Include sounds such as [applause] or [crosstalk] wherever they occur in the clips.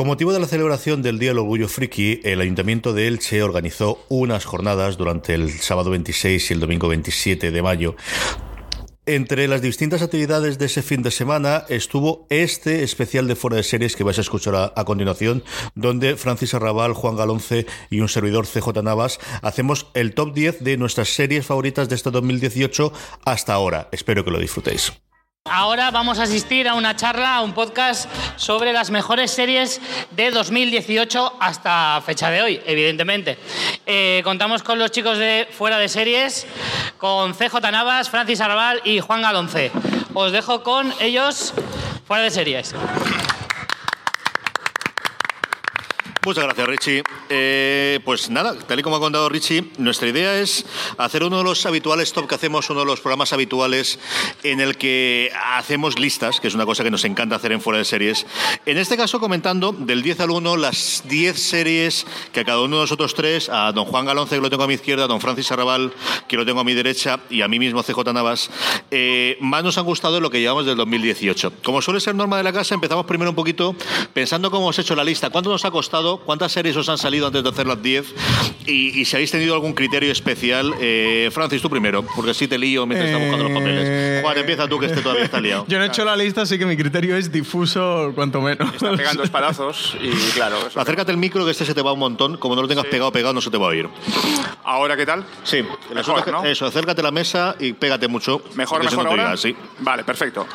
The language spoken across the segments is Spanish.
Con motivo de la celebración del Día del Orgullo Friki, el Ayuntamiento de Elche organizó unas jornadas durante el sábado 26 y el domingo 27 de mayo entre las distintas actividades de ese fin de semana estuvo este especial de fuera de series que vais a escuchar a, continuación, donde Francis Arrabal, Juan Galonce y un servidor CJ Navas hacemos el top 10 de nuestras series favoritas de este 2018 hasta ahora. Espero que lo disfrutéis. Ahora vamos a asistir a una charla, a un podcast sobre las mejores series de 2018 hasta fecha de hoy, evidentemente. Eh, contamos con los chicos de Fuera de Series, con CJ Navas, Francis Arrabal y Juan Galonce. Os dejo con ellos Fuera de Series. Muchas gracias, Richie. Eh, pues nada, tal y como ha contado Richie, nuestra idea es hacer uno de los habituales top que hacemos, uno de los programas habituales en el que hacemos listas, que es una cosa que nos encanta hacer en Fuera de Series. En este caso, comentando del 10 al 1 las 10 series que a cada uno de nosotros tres, a don Juan Galonce, que lo tengo a mi izquierda, a don Francis Arrabal, que lo tengo a mi derecha, y a mí mismo, CJ Navas, eh, más nos han gustado de lo que llevamos del 2018. Como suele ser norma de la casa, empezamos primero un poquito pensando cómo hemos hecho la lista, cuánto nos ha costado ¿Cuántas series os han salido antes de hacer las 10? Y, si habéis tenido algún criterio especial. Eh, Francis, tú primero, porque si te lío mientras estás buscando los papeles. Eh, Juan, empieza tú, que este todavía está liado. Yo no he hecho la lista, así que mi criterio es difuso, cuanto menos. Están pegando espadazos y claro. Acércate el micro, que este se te va un montón. Como no lo tengas pegado, pegado, no se te va a oír. ¿Ahora qué tal? Sí, mejor, eso, acércate a la mesa y pégate mucho. Mejor, mejor ahora. sí. Vale, perfecto.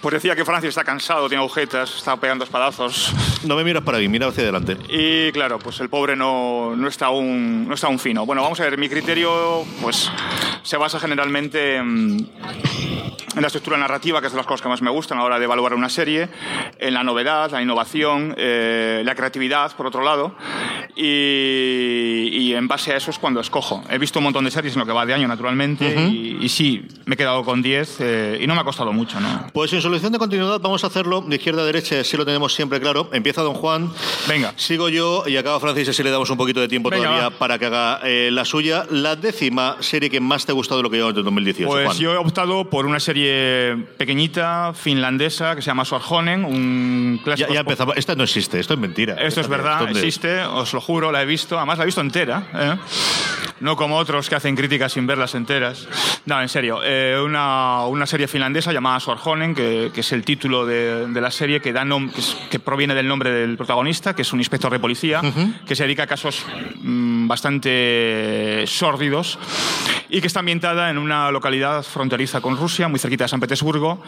Pues decía que Francia está cansado, tiene agujetas, está pegando espadazos. No me miras para mí, mira hacia adelante. Y claro, pues el pobre no, no, está aún, no está aún fino. Bueno, vamos a ver, mi criterio pues se basa generalmente en, la estructura narrativa, que es de las cosas que más me gustan a la hora de evaluar una serie, en la novedad, la innovación, eh, la creatividad, por otro lado, y, en base a eso es cuando escojo. He visto un montón de series en lo que va de año, naturalmente, y, sí, me he quedado con 10 eh, y no me ha costado mucho. ¿no? Pues en solución de continuidad vamos a hacerlo de izquierda a derecha, si lo tenemos siempre claro. Empieza don Juan, venga. Sigo yo y acaba Francis, así le damos un poquito de tiempo todavía para que haga eh, la suya. La décima serie que más te ha gustado de lo que llevamos en 2018. Pues yo he optado por una serie pequeñita, finlandesa, que se llama Suarjonen, un clásico. Ya, empezaba. Esta no existe, esto es mentira. Esto es verdad, existe, os lo juro, la he visto. Además, la he visto entera. ¿eh? No como otros que hacen críticas sin verlas enteras. No, en serio. Eh, una, una, serie finlandesa llamada Suarjonen, que, que es el título de, de la serie, que, da que, que, proviene del nombre del protagonista, que es un inspector de policía, que se dedica a casos mm, bastante sórdidos y que está ambientada en una localidad fronteriza con Rusia, muy cerquita de San Petersburgo,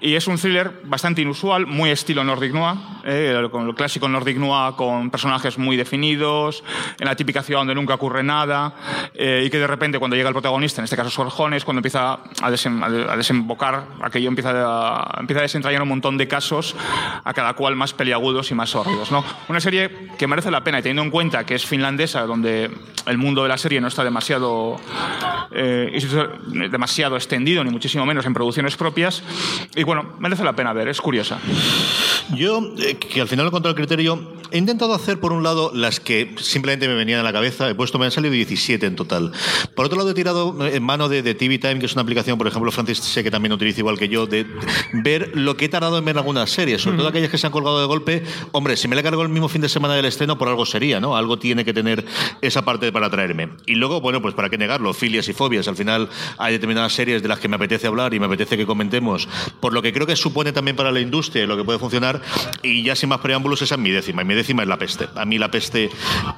y es un thriller bastante inusual, muy estilo Nordic Noir, eh, con el clásico Nordic Noir con personajes muy definidos, en la típica ciudad donde nunca ocurre nada, eh, y que de repente cuando llega el protagonista, en este caso Sorjones, cuando empieza a, a, desembocar, aquello empieza a, empieza a desentrañar un montón de casos, a cada cual más peliagudos y más sórdidos. ¿no? Una serie que merece la pena, y teniendo en cuenta que es finlandesa, donde el mundo de la serie no está demasiado eh, demasiado extendido, ni muchísimo menos en producciones propias. Y bueno, merece la pena ver, es curiosa. Yo, eh, que al final encontrado el criterio, he intentado hacer por un lado las que simplemente me venían a la cabeza, he puesto, me han salido 17 en total. Por otro lado, he tirado en mano de, TV Time, que es una aplicación, por ejemplo, Francis sé que también utiliza igual que yo, de ver lo que he tardado en ver algunas series, sobre todo aquellas que se han colgado de golpe. Hombre, si me la cargo el mismo fin de semana del estreno, por algo sería, ¿no? Algo tiene que tener esa parte para traerme. Y luego, bueno, pues para qué negarlo, filias y fobias. Al final hay determinadas series de las que me apetece hablar y me apetece que comentemos, por lo que creo que supone también para la industria lo que puede funcionar. Y ya sin más preámbulos, esa es mi décima. Y mi décima es la peste. A mí la peste,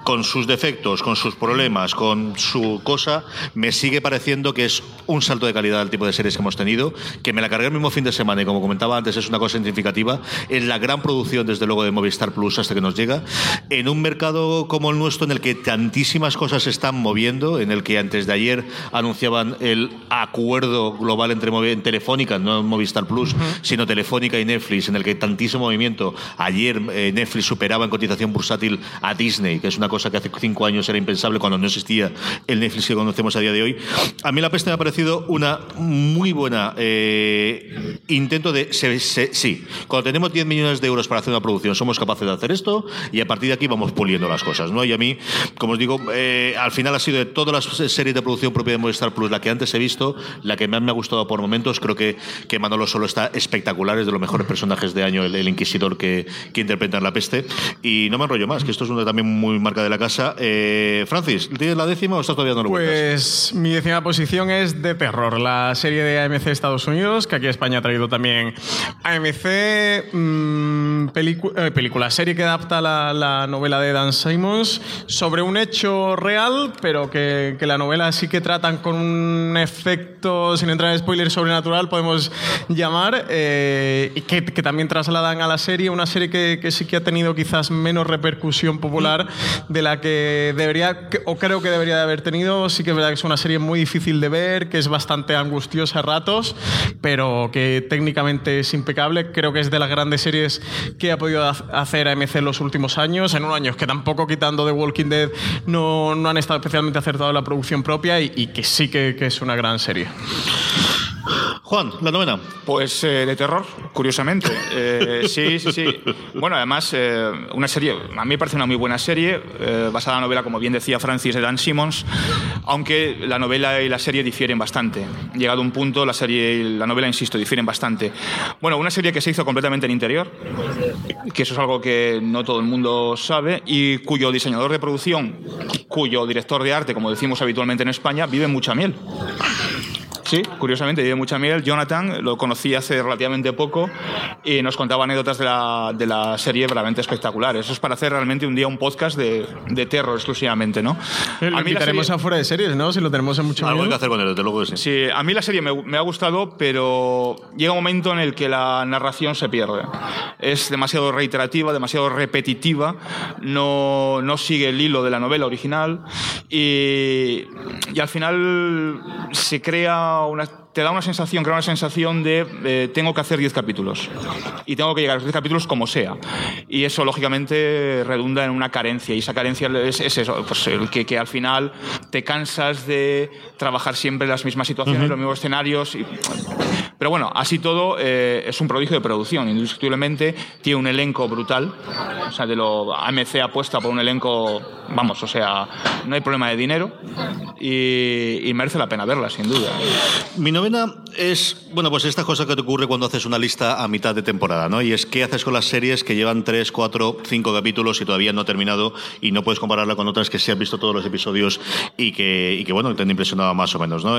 con sus defectos, con sus problemas, con su cosa, me sigue pareciendo que es un salto de calidad del tipo de series que hemos tenido, que me la cargué el mismo fin de semana y como comentaba antes es una cosa significativa, es la gran producción desde luego de Movistar Plus hasta que nos llega, en un mercado como el nuestro en el que tantísimas cosas se están moviendo, en el que antes de ayer anunciaban el acuerdo global entre Telefónica, no Movistar Plus, sino Telefónica y Netflix, en el que tantísimo movimiento. Ayer eh, Netflix superaba en cotización bursátil a Disney, que es una cosa que hace cinco años era impensable cuando no existía el Netflix que conocemos a día de hoy. A mí La Peste me ha parecido una muy buena eh, intento de. se- se- sí, cuando tenemos 10 millones de euros para hacer una producción, somos capaces de hacer esto y a partir de aquí vamos puliendo las cosas. ¿no? Y a mí, como os digo, eh, al final ha sido de todas las series de producción propia de Movistar Plus la que antes he visto, la que más me ha gustado por momentos. Creo que, que Manolo Solo está espectacular, es de los mejores personajes de año, el, el inquisidor que, que interpreta en La Peste. Y no me enrollo más, que esto es una también muy marca de la casa. Eh, Francis, ¿tienes la décima o estás todavía dando vueltas? Pues mi décima posición es The Terror, la serie de AMC Estados Unidos, que aquí España ha traído también AMC, mm, pelicu- eh, película, serie que adapta la, la novela de Dan Simons sobre un hecho real, pero que, la novela sí que tratan con un efecto, sin entrar en spoilers, sobrenatural, podemos llamar, eh, y que, también trasladan a la serie, una serie que sí que ha tenido quizás menos repercusión popular de la que debería, o creo que debería de haber tenido. Sí que es verdad que es una serie muy difícil de ver, que es bastante angustiosa a ratos, pero que técnicamente es impecable. Creo que es de las grandes series que ha podido ha- hacer AMC en los últimos años, en unos años que tampoco quitando The Walking Dead no, no han estado especialmente acertados en la producción propia y, y que sí que, que es una gran serie. Juan, la novena. Pues eh, de terror, curiosamente. Eh, sí, sí, sí. Bueno, además, eh, una serie, a mí me parece una muy buena serie, eh, basada en la novela, como bien decía Francis, de Dan Simmons, aunque la novela y la serie difieren bastante. Llegado un punto, la serie y la novela, insisto, difieren bastante. Bueno, una serie que se hizo completamente en interior, que eso es algo que no todo el mundo sabe, y cuyo diseñador de producción, cuyo director de arte, como decimos habitualmente en España, vive mucha miel. Sí, curiosamente, vive mucha miel. Jonathan lo conocí hace relativamente poco y nos contaba anécdotas de la, de la serie realmente espectaculares. Eso es para hacer realmente un día un podcast de, de terror exclusivamente, ¿no? Lo A mí la invitaremos serie- a fuera de series, ¿no? Si lo tenemos en mucho Algo hay que hacer con él, desde luego que sí. Sí, a mí la serie me, me ha gustado, pero llega un momento en el que la narración se pierde. Es demasiado reiterativa, demasiado repetitiva, no, no sigue el hilo de la novela original y, y al final se crea una te da una sensación, crea una sensación de eh, tengo que hacer 10 capítulos y tengo que llegar a los 10 capítulos como sea. Y eso, lógicamente, redunda en una carencia. Y esa carencia es, es eso, pues, que, que al final te cansas de trabajar siempre las mismas situaciones, los mismos escenarios. y- pero bueno, así todo, eh, es un prodigio de producción. Indiscutiblemente tiene un elenco brutal. O sea, de lo AMC apuesta por un elenco, vamos, o sea, no hay problema de dinero y, y merece la pena verla, sin duda. Novena es, bueno, pues esta cosa que te ocurre cuando haces una lista a mitad de temporada, ¿no? Y es qué haces con las series que llevan 3, 4, 5 capítulos y todavía no ha terminado y no puedes compararla con otras que sí has visto todos los episodios y que, y que bueno, te han impresionado más o menos, ¿no?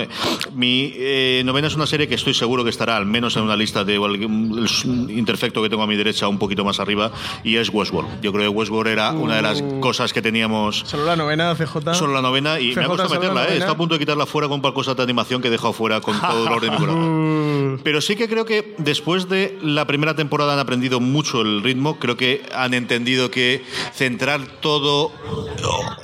Mi eh, novena es una serie que estoy seguro que estará al menos en una lista de igual- el interfecto que tengo a mi derecha un poquito más arriba y es Westworld. Yo creo que Westworld era una de las cosas que teníamos Solo la novena, CJ. Solo la novena y me ha CJ, costado meterla, ¿eh? Está a punto de quitarla fuera con cosas de animación que he dejado fuera con [laughs] todo dolor de mi corazón. [laughs] Pero sí que creo que después de la primera temporada han aprendido mucho el ritmo. Creo que han entendido que centrar todo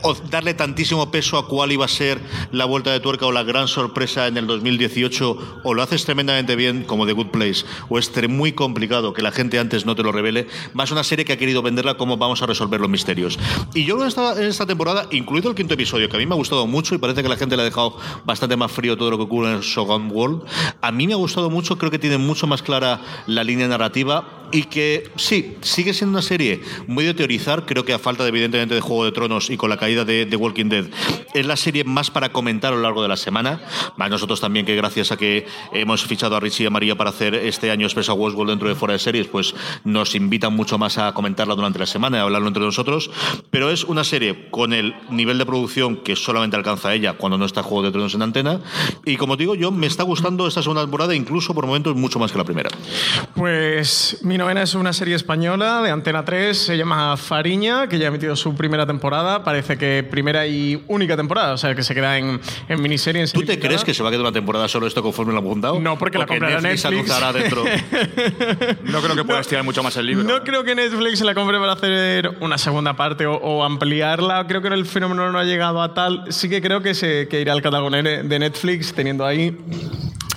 o, darle tantísimo peso a cuál iba a ser la vuelta de tuerca o la gran sorpresa en el 2018 o lo haces tremendamente bien como The Good Place o es muy complicado que la gente antes no te lo revele. Más una serie que ha querido venderla como vamos a resolver los misterios. Y yo que esta, en esta temporada, incluido el quinto episodio, que a mí me ha gustado mucho y parece que la gente le ha dejado bastante más frío todo lo que ocurre en Shogun A mí me ha gustado mucho, creo que tiene mucho más clara la línea narrativa y que sí, sigue siendo una serie muy de teorizar, creo que a falta de, evidentemente de Juego de Tronos y con la caída de, de Walking Dead, es la serie más para comentar a lo largo de la semana, más nosotros también que gracias a que hemos fichado a Richie y a María para hacer este año Expresa Westworld dentro de Fuera de Series, pues nos invitan mucho más a comentarla durante la semana y a hablarlo entre nosotros, pero es una serie con el nivel de producción que solamente alcanza ella cuando no está Juego de Tronos en antena, y como digo, yo me está gustando esta segunda temporada, incluso por momentos mucho más que la primera. Pues mi novena es una serie española de Antena 3, se llama Fariña, que ya ha emitido su primera temporada, parece que primera y única temporada, o sea que se queda en, en miniserie. En ¿Tú te crees que se va a quedar una temporada solo esto conforme lo han apuntado? No, porque la comprará Netflix. anunciará dentro. [laughs] No creo que pueda estirar mucho más el libro. No creo que Netflix se la compre para hacer una segunda parte o, o ampliarla. Creo que el fenómeno no ha llegado a tal. Sí que creo que, se, que irá al catálogo de Netflix teniendo ahí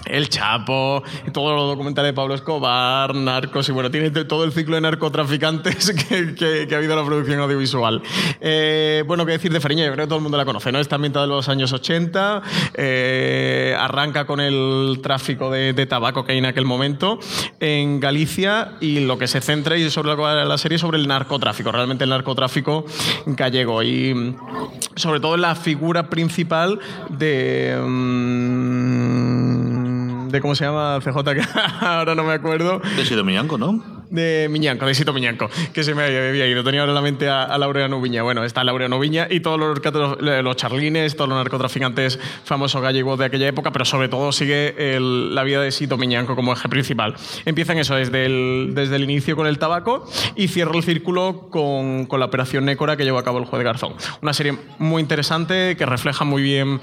el Chapo, todos los documentales de Pablo Escobar, Narcos, y bueno, tiene todo el ciclo de narcotraficantes [laughs] que, ha habido en la producción audiovisual. Eh, bueno, qué decir de Fariña, yo creo que todo el mundo la conoce, ¿no? Está ambientada en los años 80, eh, arranca con el tráfico de, tabaco que hay en aquel momento en Galicia y lo que se centra y sobre la, serie sobre el narcotráfico, realmente el narcotráfico gallego y sobre todo la figura principal de... Um, de cómo se llama CJ, que [laughs] ahora no me acuerdo. De Sido Miñanco, ¿no? De Miñanco, de Sito Miñanco, que se me había ido. Tenía ahora en la mente a, a Laureano Viña. Bueno, está Laureano Viña y todos los, los charlines, todos los narcotraficantes famosos gallegos de aquella época, pero sobre todo sigue la vida de Sito Miñanco como eje principal. Empiezan eso desde el, desde el inicio con el tabaco y cierra el círculo con, con la operación Nécora que llevó a cabo el juez de Garzón. Una serie muy interesante que refleja muy bien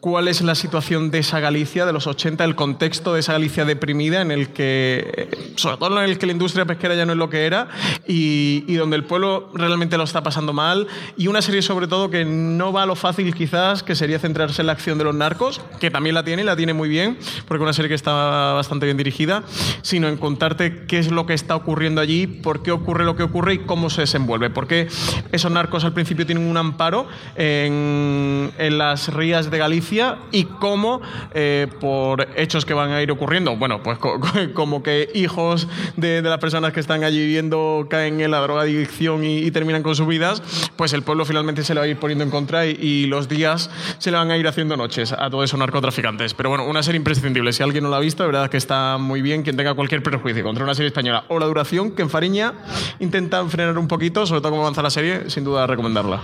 cuál es la situación de esa Galicia de los 80, el contexto de esa Galicia deprimida en el que, sobre todo en el que la industria pesquera ya no es lo que era y, y, donde el pueblo realmente lo está pasando mal. Y una serie sobre todo que no va a lo fácil quizás, que sería centrarse en la acción de los narcos, que también la tiene y la tiene muy bien, porque es una serie que está bastante bien dirigida, sino en contarte qué es lo que está ocurriendo allí, por qué ocurre lo que ocurre y cómo se desenvuelve, porque esos narcos al principio tienen un amparo en, en las rías de Galicia y cómo eh, por hechos que van a ir ocurriendo, bueno, pues co [laughs] como que hijos de, de las personas que están allí viviendo caen en la drogadicción y, y, terminan con sus vidas, pues el pueblo finalmente se le va a ir poniendo en contra y, y, los días se le van a ir haciendo noches a todos esos narcotraficantes. Pero bueno, una serie imprescindible. Si alguien no la ha visto, de verdad que está muy bien. Quien tenga cualquier prejuicio contra una serie española o la duración, que en Fariña intentan frenar un poquito, sobre todo cómo avanza la serie, sin duda recomendarla.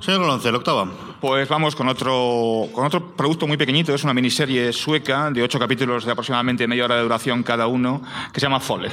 Señor Roncel, octava. Pues vamos con otro, con otro producto muy pequeñito, es una miniserie sueca de ocho capítulos de aproximadamente media hora de duración cada uno, que se llama Follet.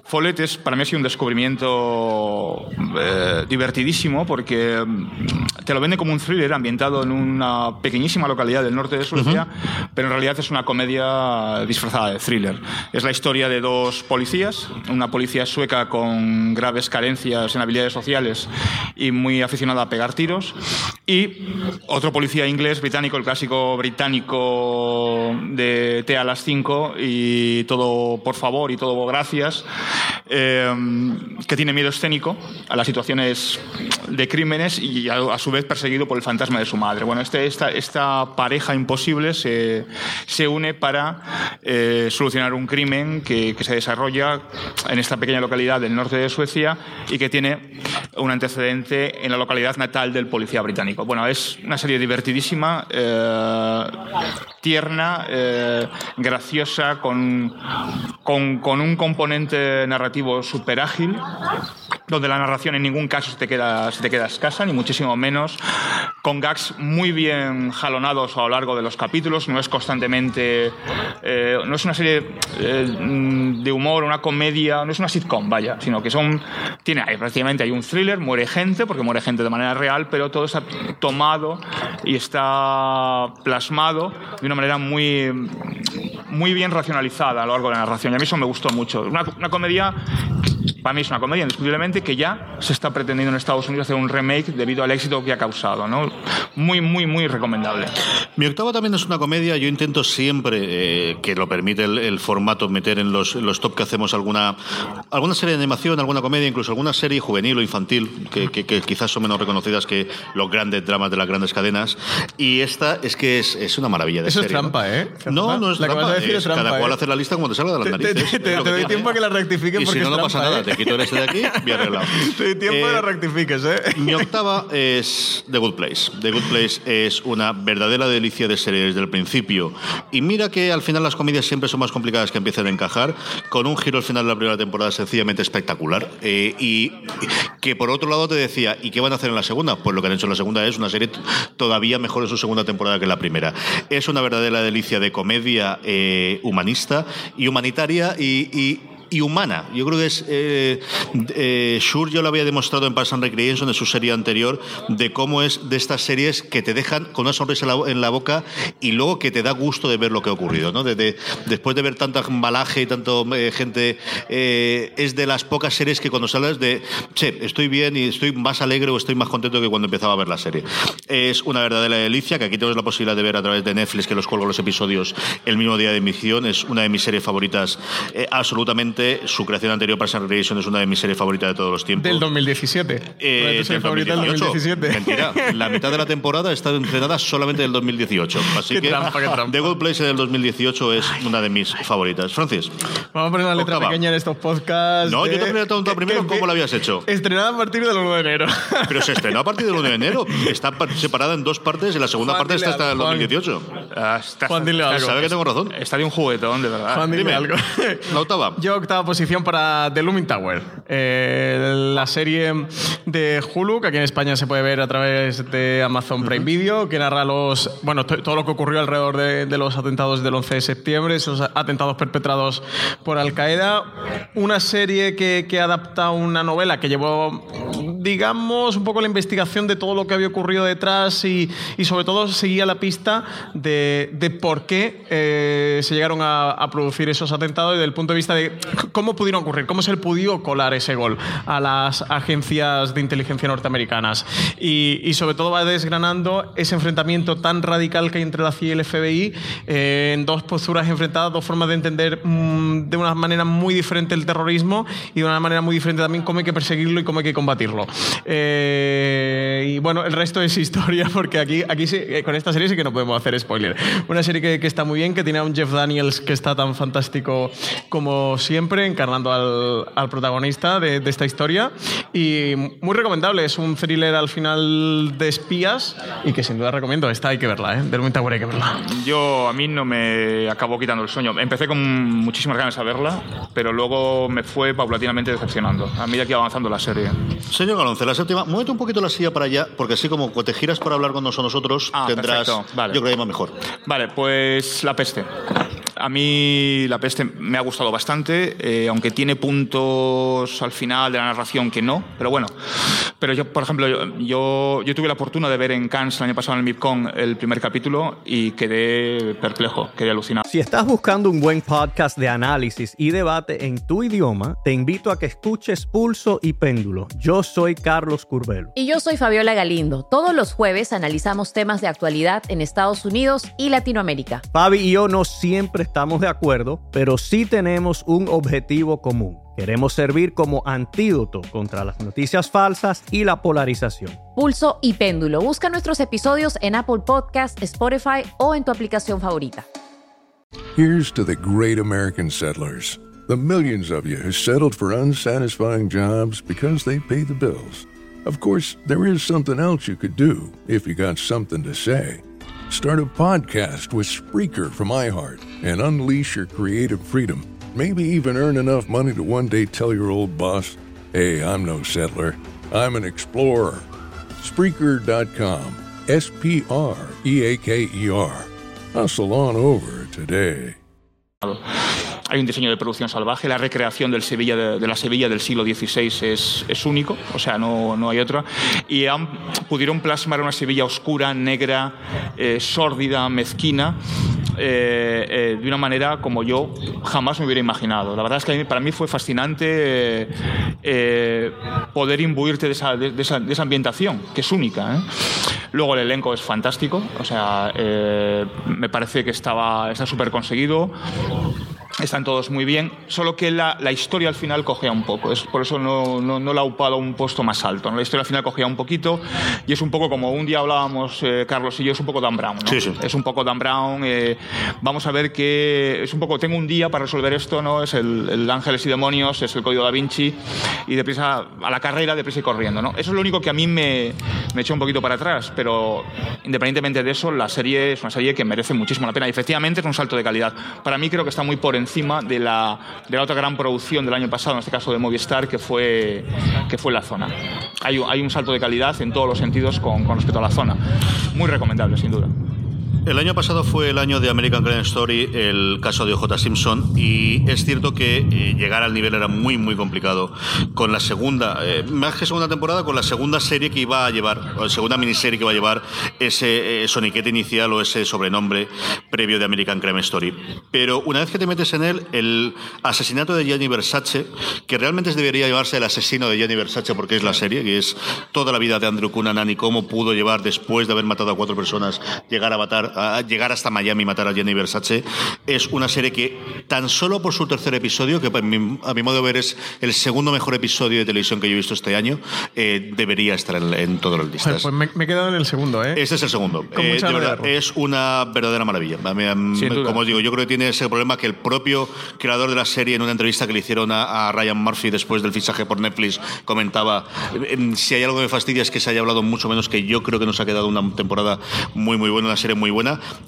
Follet es para mí ha sido un descubrimiento eh, divertidísimo porque te lo vende como un thriller ambientado en una pequeñísima localidad del norte de Suecia, uh -huh. pero en realidad es una comedia disfrazada de thriller. Es la historia de dos policías, una policía sueca con graves carencias en habilidades sociales y muy aficionada a pegar tiros, y otro policía inglés, británico, el clásico británico de T a las 5 y todo por favor y todo gracias eh, que tiene miedo escénico a las situaciones de crímenes y a, a, su vez perseguido por el fantasma de su madre. Bueno, este, esta, esta, pareja imposible se, se une para eh, solucionar un crimen que, que, se desarrolla en esta pequeña localidad del norte de Suecia y que tiene un antecedente en la localidad natal del policía británico. Bueno, es una serie divertidísima, eh, tierna, eh, graciosa, con, con, con un componente narrativo súper ágil, donde la narración en ningún caso se te, queda, se te queda escasa, ni muchísimo menos, con gags muy bien jalonados a lo largo de los capítulos, no es constantemente, eh, no es una serie eh, de humor, una comedia, no es una sitcom, vaya, sino que son, tiene ahí, prácticamente hay un thriller, muere gente, porque muere gente de manera real, pero todo está tomado y está plasmado de una manera muy, muy bien racionalizada a lo largo de la narración, y a mí eso me gustó mucho. Una, una comedia para mí es una comedia indiscutiblemente que ya se está pretendiendo en Estados Unidos hacer un remake debido al éxito que ha causado. ¿no? Muy, muy, muy recomendable. Mi octava también es una comedia. Yo intento siempre, eh, que lo permite el, el, formato, meter en los, en los top que hacemos alguna, alguna serie de animación, alguna comedia, incluso alguna serie juvenil o infantil, que, que, que quizás son menos reconocidas que los grandes dramas de las grandes cadenas. Y esta es que es, es una maravilla de Eso serie. es trampa, ¿eh? No, no es la trampa. decir Es, es trampa cada ¿eh? cual hace la lista como te salga de las narices. Te, te, te, te doy tiempo a que la rectifique y porque si no, es no pasa trampa, Nada, te quito el este de aquí, bien arreglado. [laughs] Tiempo de Eh, la rectifiques, ¿eh? Mi octava es The Good Place. The Good Place es una verdadera delicia de serie desde el principio. Y mira que al final las comedias siempre son más complicadas que empiecen a encajar, con un giro al final de la primera temporada sencillamente espectacular. Eh, y que por otro lado te decía, ¿y qué van a hacer en la segunda? Pues lo que han hecho en la segunda es una serie todavía mejor en su segunda temporada que en la primera. Es una verdadera delicia de comedia eh, humanista y humanitaria y- y y humana. Yo creo que es. Eh, eh, ya lo había demostrado en Parks and Recreation, en su serie anterior, de cómo es de estas series que te dejan con una sonrisa en la, boca y luego que te da gusto de ver lo que ha ocurrido. ¿no? De- de- después de ver tanta embalaje y tanto eh, gente, eh, es de las pocas series que cuando sales de. Che, estoy bien y estoy más alegre o estoy más contento que cuando empezaba a ver la serie. Es una verdadera delicia que aquí tenemos la posibilidad de ver a través de Netflix, que los cuelgo los episodios el mismo día de emisión. Es una de mis series favoritas, eh, Su creación anterior, Parks and Recreation, es una de mis series favoritas de todos los tiempos. Del 2017. Eh, tu serie del favorita del 2018. 2017. Mentira. La mitad de la temporada está entrenada solamente del 2018. Así Qué que trampa, qué trampa. The Good Place del 2018 es una de mis favoritas. Francis. Vamos a poner una letra Octava. pequeña en estos podcasts. No, yo de- te habría preguntado primero que- cómo lo habías hecho. Estrenada a partir del 1 de enero. [laughs] Pero se estrenó a partir del 1 de enero. Está par- separada en dos partes y la segunda Juan, parte está dile hasta el algo, Juan. 2018. Ah, está- Juan, dile está- algo. Sabe que tengo razón. Está de un juguetón, de verdad. Juan, dime Dime. algo. La octava. Yo posición para The Looming Tower, eh, la serie de Hulu que aquí en España se puede ver a través de Amazon Prime Video, que narra los, bueno, to- todo lo que ocurrió alrededor de, de los atentados del 11 de septiembre, esos atentados perpetrados por Al Qaeda. Una serie que, que adapta una novela que llevó, digamos, un poco la investigación de todo lo que había ocurrido detrás y, y sobre todo seguía la pista de, de por qué eh, se llegaron a, producir esos atentados desde el punto de vista de cómo pudieron ocurrir, cómo se le pudo colar ese gol a las agencias de inteligencia norteamericanas. Y, y sobre todo va desgranando ese enfrentamiento tan radical que hay entre la CIA y el FBI eh, en dos posturas enfrentadas, dos formas de entender mm, de una manera muy diferente el terrorismo y de una manera muy diferente también cómo hay que perseguirlo y cómo hay que combatirlo. Eh, y bueno, el resto es historia porque aquí, aquí sí, eh, con esta serie sí que no podemos hacer spoiler. Una serie que, que está muy bien, que tiene a un Jeff Daniels que está tan fantástico como siempre, encarnando al, al protagonista de, de esta historia. Y muy recomendable, es un thriller al final de espías y que sin duda recomiendo. Esta hay que verla, ¿eh? Del Tower hay que verla. Yo, a mí no me acabó quitando el sueño. Empecé con muchísimas ganas a verla, pero luego me fue paulatinamente decepcionando a medida que iba avanzando la serie. Señor Galonce, la séptima, muévete un poquito la silla para allá, porque así como te giras para hablar con nosotros, Ah, tendrás, vale. yo creo que va mejor. Vale, pues La Peste. A mí La Peste me ha gustado bastante, eh, aunque tiene puntos al final de la narración que no, pero bueno. Pero yo, por ejemplo, yo, yo, yo tuve la fortuna de ver en Cannes el año pasado en el MIPCON el primer capítulo y quedé perplejo, quedé alucinado. Si estás buscando un buen podcast de análisis y debate en tu idioma, te invito a que escuches Pulso y Péndulo. Yo soy Carlos Curbelo. Y yo soy Fabiola Galindo. Todos los jueves analizamos temas de actualidad en Estados Unidos y Latinoamérica. Fabi y yo no siempre estamos de acuerdo, pero sí tenemos un objetivo común. Queremos servir como antídoto contra las noticias falsas y la polarización. Pulso y Péndulo. Busca nuestros episodios en Apple Podcast, Spotify o en tu aplicación favorita. Here's to the great American settlers, the millions of you who settled for unsatisfying jobs because they pay the bills. Of course, there is something else you could do if you got something to say. Start a podcast with Spreaker from iHeart and unleash your creative freedom. Maybe even earn enough money to one day tell your old boss, hey, I'm no settler, I'm an explorer. Spreaker.com. S P R E A K E R. Hustle on over today. Hay un diseño de producción salvaje, la recreación de, la Sevilla del siglo XVI es, único, o sea, no, no hay otra. Y pudieron plasmar una Sevilla oscura, negra, eh, sórdida, mezquina, eh, eh, de una manera como yo jamás me hubiera imaginado. La verdad es que para mí fue fascinante poder imbuirte de esa, de- esa- de esa ambientación, que es única. Luego el elenco es fantástico, o sea, me parece que estaba está súper conseguido. Están todos muy bien, solo que la, la historia al final cogea un poco, es, por eso no, no, no la ha upado a un puesto más alto. ¿no? La historia al final cogea un poquito y es un poco como un día hablábamos, eh, Carlos y yo, es un poco Dan Brown. ¿no? Sí, sí. Es un poco Dan Brown, eh, vamos a ver que es un poco, tengo un día para resolver esto, ¿no? es el, el Ángeles y Demonios, es el Código da Vinci y deprisa a la carrera, deprisa y corriendo. ¿no? Eso es lo único que a mí me, me echó un poquito para atrás, pero independientemente de eso, la serie es una serie que merece muchísimo la pena y efectivamente es un salto de calidad. Para mí creo que está muy por encima de la, de la otra gran producción del año pasado, en este caso de Movistar, que fue, que fue La Zona. Hay, hay un salto de calidad en todos los sentidos con, con respecto a La Zona. Muy recomendable, sin duda. El año pasado fue el año de American Crime Story, el caso de OJ Simpson, y es cierto que eh, llegar al nivel era muy, muy complicado. Con la segunda, eh, más que segunda temporada, con la segunda serie que iba a llevar, o la segunda miniserie que iba a llevar ese eh, soniquete inicial o ese sobrenombre previo de American Crime Story. Pero una vez que te metes en él, el asesinato de Gianni Versace, que realmente debería llamarse el asesino de Gianni Versace porque es la serie, que es toda la vida de Andrew Cunanan y cómo pudo llevar después de haber matado a cuatro personas, llegar a matar, a llegar hasta Miami y matar a Gianni Versace, es una serie que tan solo por su tercer episodio, que a mi, a mi modo de ver es el segundo mejor episodio de televisión que yo he visto este año, eh, debería estar en, en las Joder, listas. pues me, me he quedado en el segundo, ¿eh? Este es el segundo. Eh, de verdad, es una verdadera maravilla. Como os digo, yo creo que tiene ese problema que el propio creador de la serie, en una entrevista que le hicieron a, a Ryan Murphy después del fichaje por Netflix, comentaba: em, si hay algo que me fastidia es que se haya hablado mucho menos que yo creo que nos ha quedado una temporada muy, muy buena, una serie muy buena.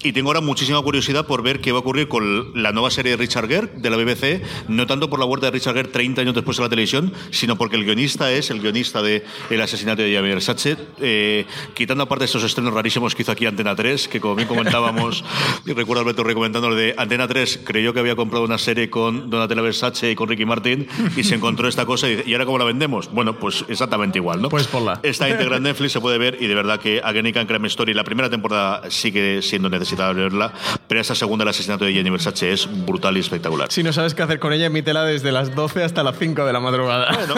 Y tengo ahora muchísima curiosidad por ver qué va a ocurrir con la nueva serie de Richard Gere de la BBC, no tanto por la vuelta de Richard Gere 30 años después de la televisión, sino porque el guionista es el guionista de El asesinato de Gianni Versace, eh, quitando aparte estos estrenos rarísimos que hizo aquí Antena 3, que como bien comentábamos, [laughs] y recuerdo Alberto recomendándolo de Antena 3, creyó que había comprado una serie con Donatella Versace y con Ricky Martin y se encontró esta cosa y dice, ¿y ahora cómo la vendemos? Bueno, pues exactamente igual, ¿no? Pues ponla. Está íntegra en Netflix, se puede ver y de verdad que Agenican Crime Story, la primera temporada sigue siendo necesitable verla, pero esta segunda, el asesinato de Gianni Versace, es brutal y espectacular. Si no sabes qué hacer con ella, emítela desde las 12 hasta las 5 de la madrugada. Bueno,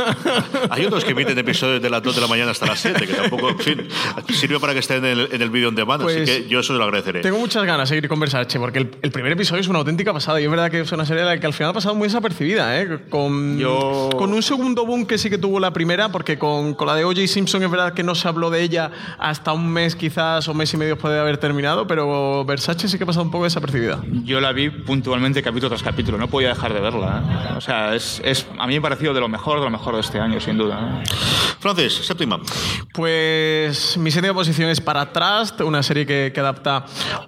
hay otros que emiten episodios de las 2 de la mañana hasta las 7, que tampoco, en fin, sirve para que estén en el, en el vídeo en demand, Pues, así que yo eso lo agradeceré. Tengo muchas ganas de seguir con Versace, porque el, el primer episodio es una auténtica pasada. Y es verdad que es una serie de la que al final ha pasado muy desapercibida, ¿eh? Con, Yo- con un segundo boom que sí que tuvo la primera, porque con, con la de O.J. Simpson es verdad que no se habló de ella hasta un mes quizás o mes y medio puede haber terminado, pero Versace sí que ha pasado un poco desapercibida. Yo la vi puntualmente capítulo tras capítulo, no podía dejar de verla. ¿eh? O sea, es, es, a mí me ha parecido de lo mejor, de lo mejor de este año, sin duda. ¿eh? Francis, séptima. Pues mi séptima posición es para Trust, una serie que, que adapta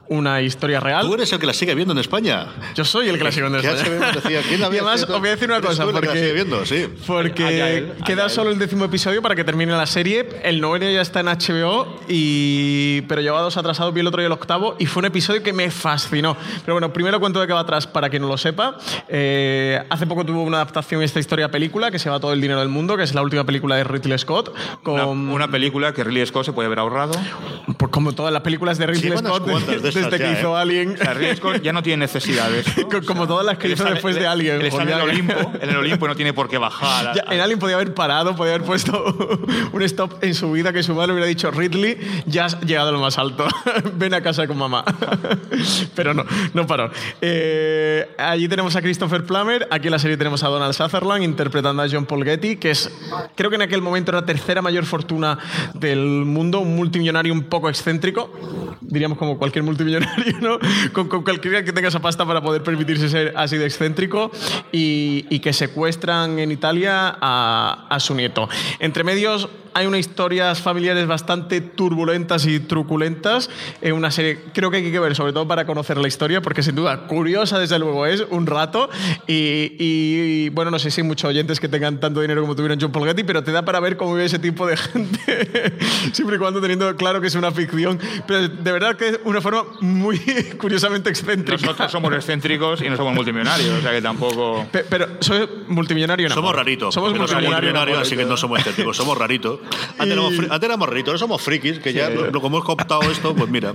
una historia real. Tú eres el que la sigue viendo en España. Yo soy el que la sigo en Que España. Decía, ¿quién la [laughs] y además, os voy a decir una cosa, tú el que la porque, sigue viendo, sí. porque queda solo el décimo episodio para que termine la serie. El noveno ya está en HBO, y, pero llevaba dos atrasados, vi el otro y el octavo, y fue un episodio que me fascinó. Pero bueno, primero cuento de qué va atrás para quien no lo sepa. Eh, hace poco tuvo una adaptación esta historia a película que se llama Todo el dinero del mundo, que es la última película de Ridley Scott. Con, Una, una película que Ridley Scott se puede haber ahorrado. pues como todas las películas de Ridley unas Scott de desde estas que ya, hizo ¿eh? Alien. O sea, Ridley Scott ya no tiene necesidades. Co- [laughs] como todas las que hizo está- después él- de Alien. Él está en el Olimpo, en el Olimpo no tiene por qué bajar. a- Ya, en Alien podía haber parado, podía haber puesto [laughs] un stop en su vida que su madre hubiera dicho, Ridley, ya has llegado a lo más alto, [laughs] ven a casa con mamá. [laughs] Pero no, no paró. Eh, allí tenemos a Christopher Plummer, aquí en la serie tenemos a Donald Sutherland interpretando a John Paul Getty, que es, creo que en aquel momento era la tercera mayor fortuna del mundo, un multimillonario un poco excéntrico, diríamos como cualquier multimillonario, ¿no? Con, con cualquiera que tenga esa pasta para poder permitirse ser así de excéntrico y, y que secuestran en Italia a, a su nieto. Entre medios hay unas historias familiares bastante turbulentas y truculentas. Es una serie, creo que hay que ver, sobre todo para conocer la historia, porque sin duda curiosa, desde luego, es un rato. Y, y, bueno, no sé si hay muchos oyentes que tengan tanto dinero como tuvieron John Paul Getty, pero te da para ver cómo vive ese tipo de [laughs] gente, siempre y cuando teniendo claro que es una ficción. Pero de verdad que es una forma muy [laughs] curiosamente excéntrica. Nosotros somos excéntricos y no somos multimillonarios, o sea que tampoco. Pe- Pero soy multimillonario. no. Somos raritos. Somos multimillonarios. no, así que no somos estéticos, somos raritos. [laughs] Antes, éramos, fri- antes éramos raritos, ahora somos frikis, que ya, lo- como hemos cooptado esto, pues mira.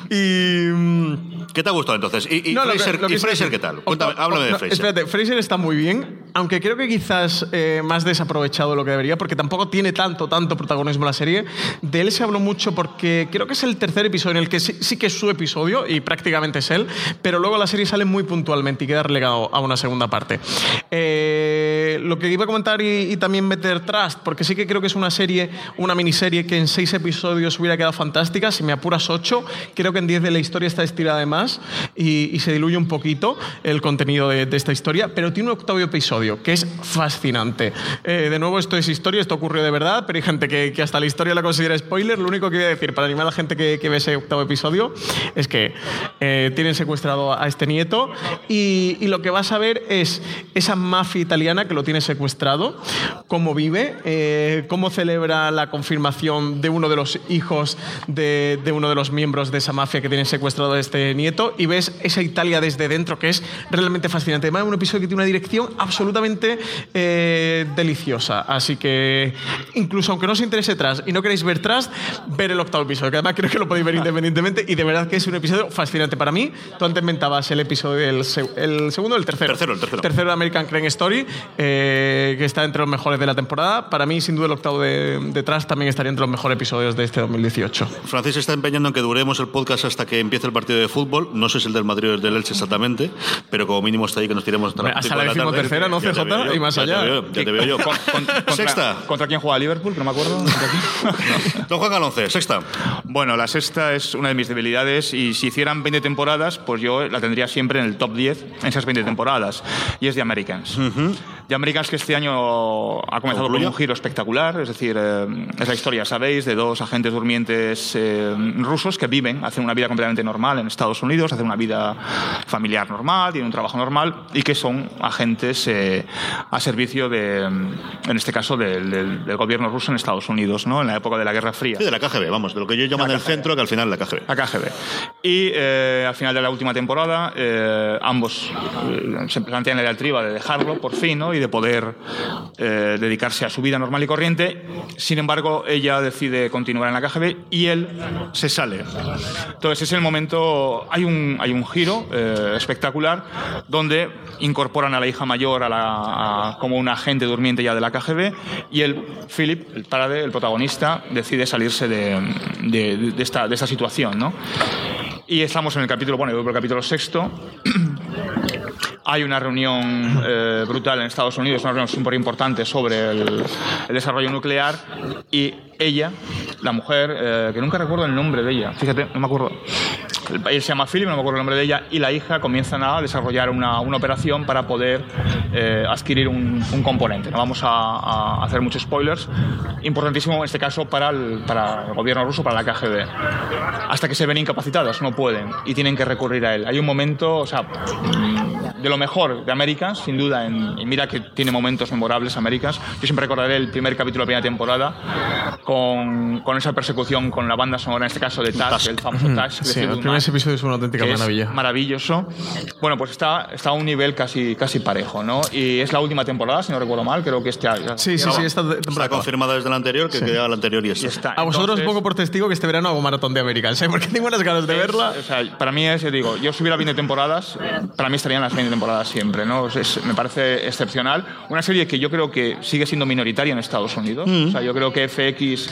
[laughs] Y, mm, ¿Qué te ha gustado entonces? ¿Y, y No, lo que- Fraser, lo que y Fraser qué tal? Cuéntame, Octavo- háblame de no, Fraser. Espérate, Fraser está muy bien, aunque creo que quizás eh, más desaprovechado de lo que debería, porque tampoco tiene tanto, tanto protagonismo la serie. De él se habló mucho porque creo que es el tercer episodio en el que sí, sí que es su episodio y prácticamente es él, pero luego la serie sale muy puntualmente y queda relegado a una segunda parte. Eh, lo que iba a comentar y, y también meter Trust, porque sí que creo que es una serie, una miniserie que en seis episodios hubiera quedado fantástica, si me apuras ocho, creo que en diez de la historia está estirada de más y, y se diluye un poquito el contenido de, de esta historia, pero tiene un octavo episodio que es fascinante. Eh, de nuevo, esto es historia, esto ocurrió de verdad, pero hay gente que, que hasta la historia la considera spoiler. Lo único que voy a decir para animar a la gente que, que ve ese octavo episodio es que eh, tienen secuestrado a este nieto y, y lo que vas a ver es esa mafia italiana que lo tiene secuestrado, cómo vive, eh, cómo celebra la confirmación de uno de los hijos de, de uno de los miembros de esa mafia que tiene secuestrado a este nieto y ves esa Italia desde dentro que es realmente fascinante. Además, es un episodio que tiene una dirección absolutamente eh, deliciosa. Así que, incluso aunque no os interese Trust y no queréis ver Trust, ver el octavo episodio, que además creo que lo podéis ver [laughs] independientemente y de verdad que es un episodio fascinante para mí. Tú antes mentabas el episodio, el, se- el segundo o el tercero. Tercero, el tercero. Tercero de American Crime Story, eh, que está entre los mejores de la temporada. Para mí, sin duda, el octavo de, de Trust también estaría entre los mejores episodios de este 2018. Francis está empeñando en que duremos el podcast hasta que empiece el partido de fútbol. No sé si el del Madrid o el del Elche exactamente, pero como mínimo está ahí que nos tiremos hasta, Hombre, hasta la de tarde. decimotercera, ¿no, CJ? yo, Y más ya te allá. veo ya te veo yo. Con- con- [laughs] contra, Sexta. ¿Contra quién juega Liverpool? Que no me acuerdo. [laughs] ¿Contra quién? Don Juan Galonce, sexta. Bueno, la sexta es una de mis debilidades y si hicieran 20 temporadas, pues yo la tendría siempre en el top 10 en esas 20 temporadas. Y es The Americans. The Americans que este año ha comenzado con un giro espectacular, es decir, eh, es la historia, sabéis, de dos agentes durmientes eh, rusos que viven, hacen una vida completamente normal en Estados Unidos, hacen una vida familiar normal, tienen un trabajo normal y que son agentes eh, a servicio de, en este caso, del, del- del gobierno ruso en Estados Unidos, ¿no? en la época de la Guerra Fría. Sí, de la KGB, vamos, de lo que yo llamo en el centro, que al final la KGB. A KGB. Y eh, al final de la última temporada, eh, ambos eh, se plantean la diatriba de dejarlo por fin ¿no? y de poder eh, dedicarse a su vida normal y corriente. Sin embargo, ella decide continuar en la KGB y él se sale. Entonces, es el momento. Hay un, hay un giro eh, espectacular donde incorporan a la hija mayor a la, como un agente durmiente ya de la KGB y él, Philip, el padre, el protagonista, decide salirse de, de- esta, de esta situación. ¿no? Y estamos en el capítulo, bueno, el capítulo sexto. Hay una reunión eh, brutal en Estados Unidos, una reunión súper importante sobre el, el desarrollo nuclear y ella, la mujer, eh, que nunca recuerdo el nombre de ella, fíjate, no me acuerdo. El- Él se llama Philip, no me acuerdo el nombre de ella, y la hija comienzan a desarrollar una, una operación para poder eh, adquirir un, un componente. No vamos a, a hacer muchos spoilers. Importantísimo en este caso para el, para el gobierno ruso, para la KGB. Hasta que se ven incapacitadas, no pueden, y tienen que recurrir a él. Hay un momento, o sea, de lo mejor de Américas, sin duda, en, y mira que tiene momentos memorables Américas. Yo siempre recordaré el primer capítulo de la primera temporada con, con esa persecución con la banda sonora, en este caso de Tusk, el famoso Tusk. de Sí, Fleetwood el primer Mac, episodio es una auténtica maravilla. maravilloso. Bueno, pues está, está a un nivel casi, casi parejo, ¿no? Y es la última temporada, si no recuerdo mal, creo que este año. Sí, sí, sí, esta Está temporada. confirmada desde la anterior, que quedaba la anterior y Y esta. está. A vosotros Entonces, pongo por testigo que este verano hago maratón de Americans, ¿eh? [laughs] porque tengo unas ganas de es- verla. o sea, para mí es, yo digo, yo si hubiera 20 temporadas, para mí estarían las 20 temporadas siempre, ¿no? Es- me parece excepcional. Una serie que yo creo que sigue siendo minoritaria en Estados Unidos. Mm. O sea, yo creo que FX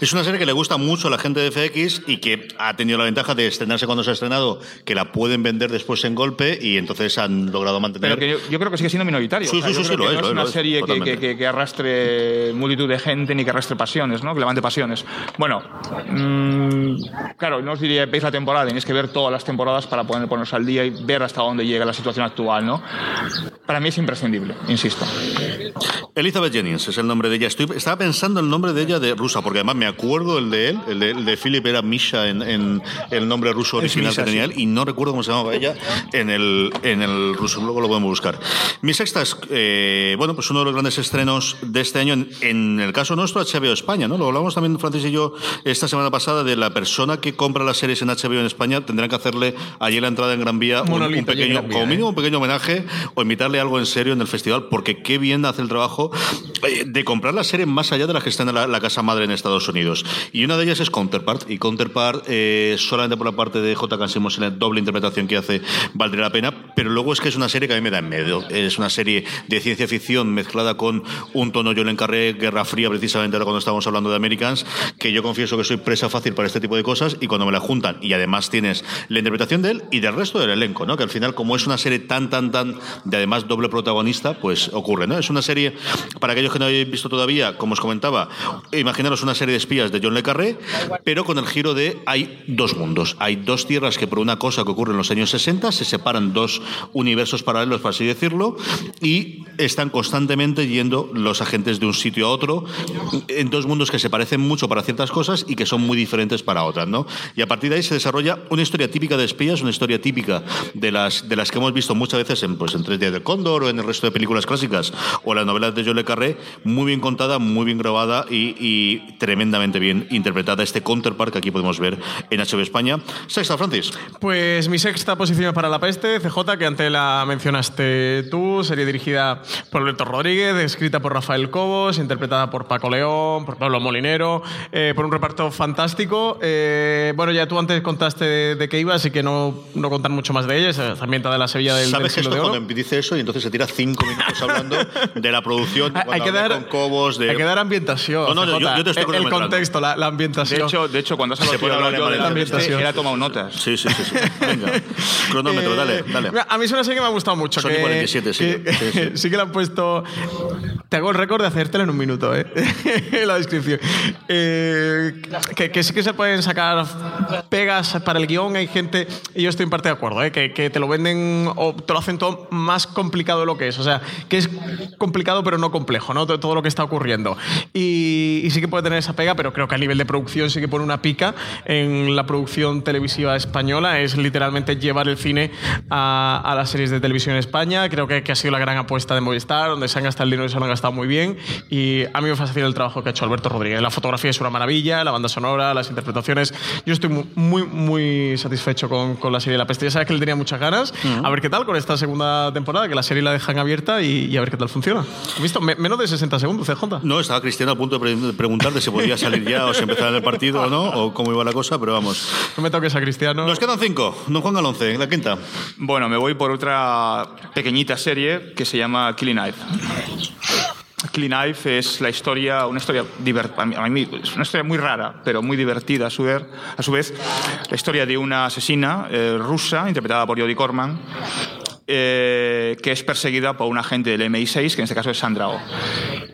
Es una serie que le gusta mucho a la gente de FX y que ha tenido la ventaja de estrenarse cuando se ha estrenado, que la pueden vender después en golpe y entonces han logrado mantener. Pero que yo, yo creo que sigue siendo minoritario. Sí, O sea, sí, sí, sí, lo es, no lo es una serie que, que, que- que arrastre multitud de gente ni que arrastre pasiones, ¿no? Que levante pasiones. Bueno, mm, claro, no os diría veis la temporada, tenéis que ver todas las temporadas para poder ponernos al día y ver hasta dónde llega la situación actual, ¿no? Para mí es imprescindible, insisto. Elizabeth Jennings es el nombre de ella. Estoy, estaba pensando el nombre de ella de rusa, porque además me acuerdo el de él, el de, el de Philip era Misha en, en el nombre ruso original Misha, que tenía sí. él, y no recuerdo cómo se llamaba ella en el, en el ruso. Luego lo podemos buscar. Mi sexta es, eh, bueno, pues uno de los grandes estrenos de este año, en, en el caso nuestro, HBO España, ¿no? Lo hablamos también Francis y yo esta semana pasada de la persona que compra las series en HBO en España, tendrán que hacerle allí la entrada en Gran Vía un, un pequeño, Vía, como ¿eh? mínimo un pequeño homenaje o invitarle algo en serio en el festival, porque qué bien hace el trabajo eh, de comprar la serie más allá de las que están en la, la casa madre en Estados Unidos. Y una de ellas es Counterpart. Y Counterpart, eh, solamente por la parte de J. Cansimos en la doble interpretación que hace, valdría la pena. Pero luego es que es una serie que a mí me da en medio. Es una serie de ciencia ficción mezclada con un tono, yo le encarré Guerra Fría, precisamente ahora cuando estábamos hablando de Americans, que yo confieso que soy presa fácil para este tipo de cosas. Y cuando me la juntan, y además tienes la interpretación de él y del resto del elenco, ¿no? Que al final, como es una serie tan, tan, tan de además doble protagonista, pues ocurre, ¿no? Es una serie, para aquellos que no habéis visto todavía, como os comentaba, imaginaros una serie de espías de John Le Carré, pero con el giro de hay dos mundos, hay dos tierras que por una cosa que ocurre en los años 60 se separan dos universos paralelos, por así decirlo, y están constantemente yendo los agentes de un sitio a otro en dos mundos que se parecen mucho para ciertas cosas y que son muy diferentes para otras, ¿no? Y a partir de ahí se desarrolla una historia típica de espías, una historia típica de las, de las que hemos visto muchas veces en, pues, en 3D de Cóndor o en el resto de películas clásicas o las novelas de John Le Carré, muy bien contada, muy bien grabada y, y tremendamente bien interpretada. Este counterpart que aquí podemos ver en HBO España. Sexta, Francis. Pues mi sexta posición para La Peste, CJ, que antes la mencionaste tú, serie dirigida por Alberto Rodríguez, escrita por Rafael Cobos, interpretada por Paco León, por Pablo Molinero, eh, por un reparto fantástico. Eh, bueno, ya tú antes contaste de, de qué iba, así que no, no contar mucho más de ella, es ambientada de la Sevilla del, del ¿Sabes siglo esto de oro. cuando dice eso y entonces se tira cinco minutos hablando de la producción, [laughs] Hay, que dar, con Cobos, de... hay que dar ambientación. No, no, yo- yo te estoy el, el contexto, la, la De ambientación. hecho, de hecho, cuando has Se hablado yo de la él ha tomado notas. Sí, sí, sí, sí. Venga. Cronómetro, [laughs] Eh, dale, dale. A mí es una serie que me ha gustado mucho. Sony que, 47, sí. que- Sí, sí. [laughs] que le han puesto. Te hago el récord de hacértela en un minuto, ¿eh? [laughs] la descripción. Eh, que, que sí que se pueden sacar pegas para el guion. Hay gente, y yo estoy en parte de acuerdo, ¿eh? que, que te lo venden o te lo hacen todo más complicado de lo que es. O sea, que es complicado pero no complejo, ¿no? Todo lo que está ocurriendo. Y, y sí que puede tener esa pega, pero creo que a nivel de producción sí que pone una pica en la producción televisiva española. Es literalmente llevar el cine a, a las series de televisión en España. Creo que, que ha sido la gran apuesta de Movistar, donde se han gastado el dinero y se lo han gastado muy bien. Y a mí me fascina el trabajo que ha hecho Alberto Rodríguez. La fotografía es una maravilla, la banda sonora, las interpretaciones. Yo estoy mu- muy, muy satisfecho con, con la serie La Peste. Ya sabes que le tenía muchas ganas. A ver qué tal con esta segunda temporada, que la serie la dejan abierta y, y a ver qué tal funciona. ¿Has visto? Me- menos de 60 segundos, CJ. No, estaba Cristiano a punto de pre- preguntarle si podía salir ya o si empezaba el partido o no, o cómo iba la cosa, pero vamos. No me toques a Cristiano. Nos quedan cinco. Don Juan Galonce, la quinta. Bueno, me voy por otra pequeñita serie que se llama Killing Knife. Killing Knife es la historia, una historia a es una historia muy rara, pero muy divertida a su, ver- a su vez. La historia de una asesina eh, rusa interpretada por Jodie Corman. Eh, que es perseguida por un agente del MI6, que en este caso es Sandra Oh.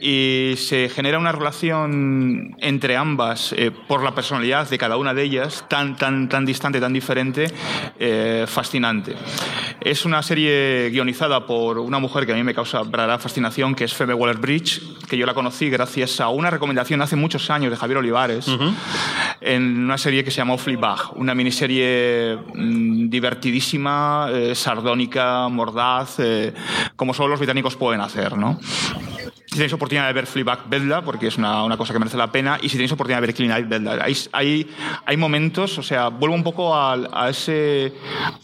Y se genera una relación entre ambas eh, por la personalidad de cada una de ellas, tan, tan, tan distante, tan diferente, eh, fascinante. Es una serie guionizada por una mujer que a mí me causa verdadera fascinación, que es Phoebe Waller-Bridge, que yo la conocí gracias a una recomendación hace muchos años de Javier Olivares, en una serie que se llamó Fleabag, una miniserie mm, divertidísima, eh, sardónica, mordaz, eh, como solo los británicos pueden hacer, ¿no? Si tenéis oportunidad de ver Fleabag, vedla, porque es una, una cosa que merece la pena. Y si tenéis oportunidad de ver Clean Eye, vedla. Hay, hay, hay momentos, o sea, vuelvo un poco a, a, ese,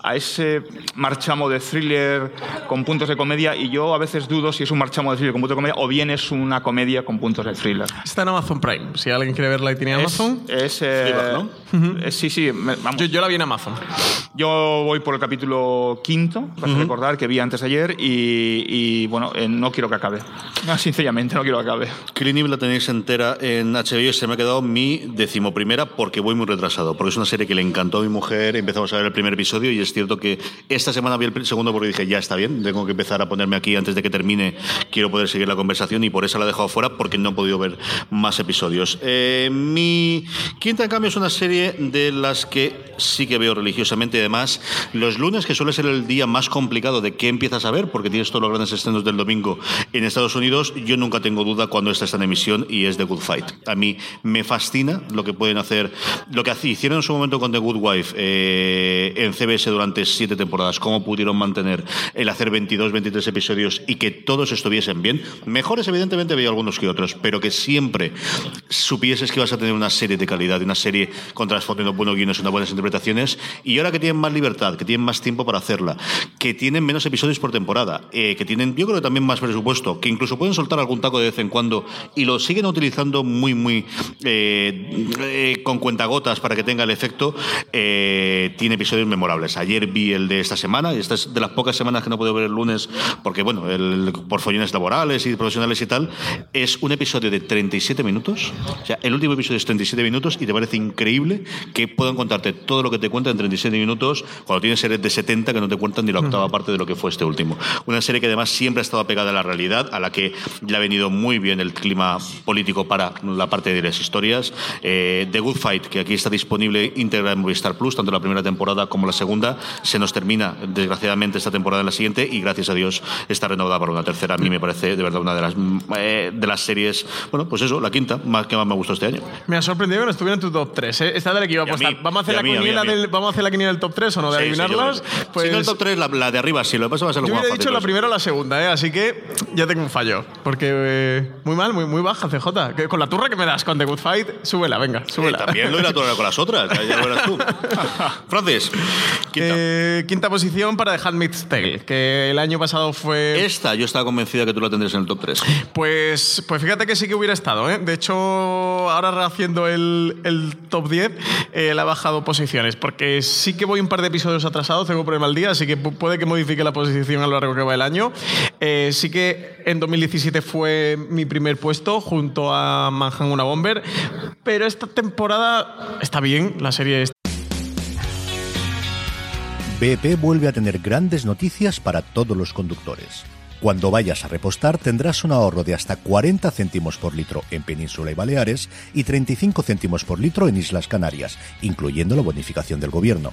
a ese marchamo de thriller con puntos de comedia. Y yo a veces dudo si es un marchamo de thriller con puntos de comedia o bien es una comedia con puntos de thriller. Está en Amazon Prime. Si alguien quiere verla y tiene Amazon. Es, es, eh, Fleabag, eh, sí, sí, vamos. Yo, yo la vi en Amazon. Yo voy por el capítulo quinto, vas a recordar, que vi antes de ayer, y, y, bueno, eh, no quiero que acabe. No, sinceramente, no quiero que acabe. Eve la tenéis entera en HBO se me ha quedado mi decimoprimera porque voy muy retrasado, porque es una serie que le encantó a mi mujer, empezamos a ver el primer episodio y es cierto que esta semana vi el segundo porque dije, ya está bien, tengo que empezar a ponerme aquí antes de que termine, quiero poder seguir la conversación y por eso la he dejado fuera porque no he podido ver más episodios. Eh, mi quinta, en cambio, es una serie de las que sí que veo religiosamente además los lunes, que suele ser el día más complicado de qué empiezas a ver, porque tienes todos los grandes estrenos del domingo en Estados Unidos, yo nunca tengo duda cuando esta está en emisión y es The Good Fight. A mí me fascina lo que pueden hacer, lo que hicieron en su momento con The Good Wife eh, en CBS durante siete temporadas, cómo pudieron mantener el hacer 22, 23 episodios y que todos estuviesen bien. Mejores, evidentemente, había algunos que otros, pero que siempre supieses que ibas a tener una serie de calidad, una serie con trasfondo, unos buenos guiones, unas buenas interpretaciones, y ahora que tienen más libertad, que tienen más tiempo para hacerla, que tienen menos episodios por temporada, eh, que tienen, yo creo que también más presupuesto, que incluso pueden soltar soltar algún taco de vez en cuando y lo siguen utilizando muy, muy eh, eh, con cuentagotas para que tenga el efecto, eh, tiene episodios memorables. Ayer vi el de esta semana, y esta es de las pocas semanas que no puedo ver el lunes porque, bueno, el, por follones laborales y profesionales y tal, es un episodio de 37 minutos. O sea, el último episodio es 37 minutos y te parece increíble que puedan contarte todo lo que te cuentan en 37 minutos cuando tienes series de 70 que no te cuentan ni la octava parte de lo que fue este último. Una serie que además siempre ha estado apegada a la realidad, a la que le ha venido muy bien el clima político para la parte de las historias. Eh, The Good Fight, que aquí está disponible íntegra en Movistar Plus, tanto la primera temporada como la segunda, se nos termina desgraciadamente esta temporada en la siguiente y gracias a Dios está renovada para una tercera. A mí me parece de verdad una de las, eh, de las series, bueno, pues eso, la quinta, más que más me gustó este año. Me ha sorprendido que no estuviera en tu top 3. ¿eh? Esta de la que iba a apostar. mí, ¿Vamos a hacer la mí, quiniela a mí. del ¿Vamos a hacer la quiniela del top 3 o no? De Sí, sí, adivinarlas. creo. pues si no el top 3, la, la de arriba, si lo que pasa va a ser lo yo hubiera dicho la pues. primera o la segunda, ¿eh? así que ya tengo un fallo. Porque eh, muy mal, muy, muy baja, CJ. Que con la turra que me das con The Good Fight, súbela, venga, Eh, súbela. también lo irá a con las otras, ya, lo verás tú. [laughs] Francis, quinta. Eh, quinta posición para The Handmaid's Tale, que el año pasado fue... Esta yo estaba convencida que tú la tendrías en el top 3. Pues, pues fíjate que sí que hubiera estado. ¿eh? De hecho, ahora rehaciendo el, el top 10, eh, le ha bajado posiciones. Porque sí que voy un par de episodios atrasados, tengo problema al día, así que pu- puede que modifique la posición a lo largo que va el año. Eh, sí que en 2017 fue mi primer puesto junto a Manhattan una Bomber. Pero esta temporada está bien, la serie está BP vuelve a tener grandes noticias para todos los conductores. Cuando vayas a repostar tendrás un ahorro de hasta 40 céntimos por litro en Península y Baleares y 35 céntimos por litro en Islas Canarias, incluyendo la bonificación del gobierno.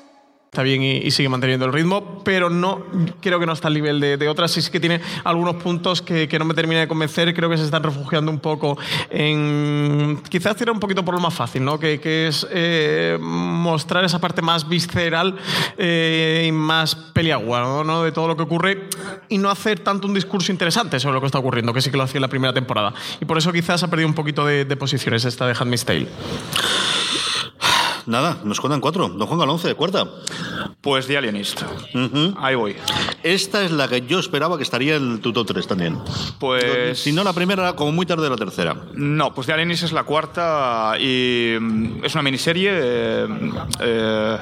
Está bien y, y sigue manteniendo el ritmo, pero no creo que no está al nivel de, de otras. Sí que tiene algunos puntos que, que no me termina de convencer. Creo que se están refugiando un poco en. Quizás tirar un poquito por lo más fácil, ¿no? Que, que es eh, mostrar esa parte más visceral eh, y más peliagua, ¿no? ¿no? De todo lo que ocurre y no hacer tanto un discurso interesante sobre lo que está ocurriendo, que sí que lo hacía en la primera temporada. Y por eso quizás ha perdido un poquito de, de posiciones esta de Handmaid's Tale. Nada, nos cuentan cuatro. Don Juan Galonce, cuarta. Pues The Alienist. Ujú. Ahí voy. Esta es la que yo esperaba que estaría en tu top 3 también. Pues. Si no la primera, como muy tarde la tercera. No, pues The Alienist es la cuarta y mm, es una miniserie. eh, eh,